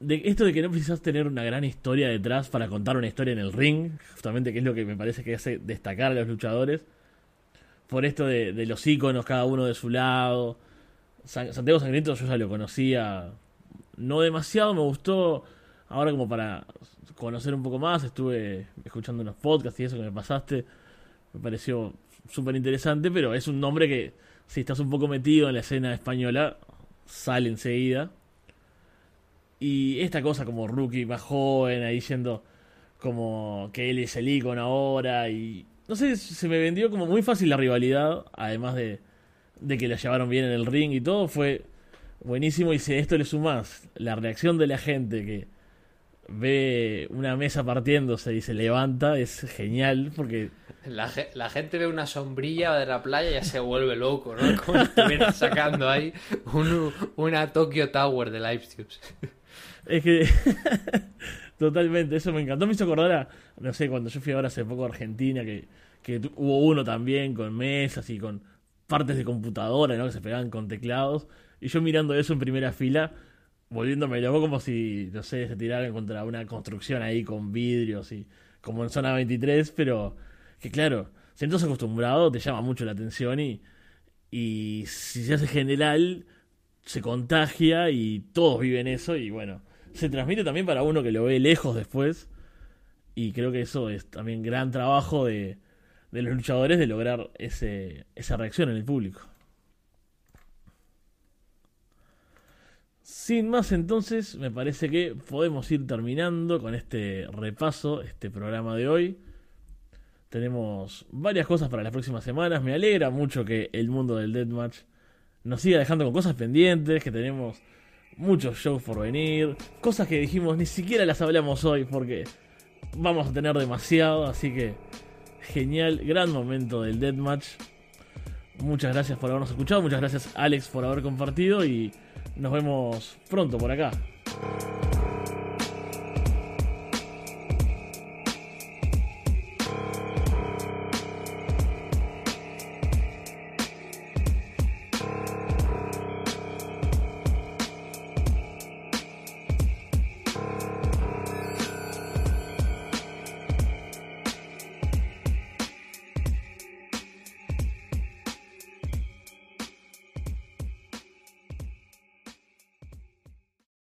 de esto de que no precisas tener una gran historia detrás para contar una historia en el ring, justamente que es lo que me parece que hace destacar a los luchadores, por esto de, los iconos, cada uno de su lado. Santiago Sangriento yo ya lo conocía, no demasiado, me gustó ahora como para conocer un poco más, estuve escuchando unos podcasts y eso que me pasaste, me pareció súper interesante, pero es un nombre que si estás un poco metido en la escena española, sale enseguida. Y esta cosa como rookie más joven, ahí yendo como que él es el icono ahora y... No sé, se me vendió como muy fácil la rivalidad, además de, de que la llevaron bien en el ring y todo, fue buenísimo y si esto le sumas la reacción de la gente que ve una mesa partiéndose y se levanta, es genial porque... La, la gente ve una sombrilla de la playa y ya se vuelve loco, ¿no? Como si estuviera sacando ahí una Tokyo Tower de Live es que. Totalmente, eso me encantó. Me hizo acordar a, no sé, cuando yo fui ahora hace poco a Argentina, que, que hubo uno también con mesas y con partes de computadora, ¿no? Que se pegaban con teclados. Y yo mirando eso en primera fila, volviéndome loco como si, no sé, se tiraran contra una construcción ahí con vidrios y como en zona 23, pero que claro, si acostumbrado, te llama mucho la atención y, y si se hace general, se contagia y todos viven eso y bueno se transmite también para uno que lo ve lejos después. Y creo que eso es también gran trabajo de, de los luchadores de lograr ese, esa reacción en el público. Sin más entonces, me parece que podemos ir terminando con este repaso, este programa de hoy. Tenemos varias cosas para las próximas semanas. Me alegra mucho que el mundo del Deathmatch nos siga dejando con cosas pendientes, que tenemos muchos shows por venir, cosas que dijimos ni siquiera las hablamos hoy porque vamos a tener demasiado, así que genial, gran momento del Deathmatch. Muchas gracias por habernos escuchado, muchas gracias Alex por haber compartido y nos vemos pronto por acá.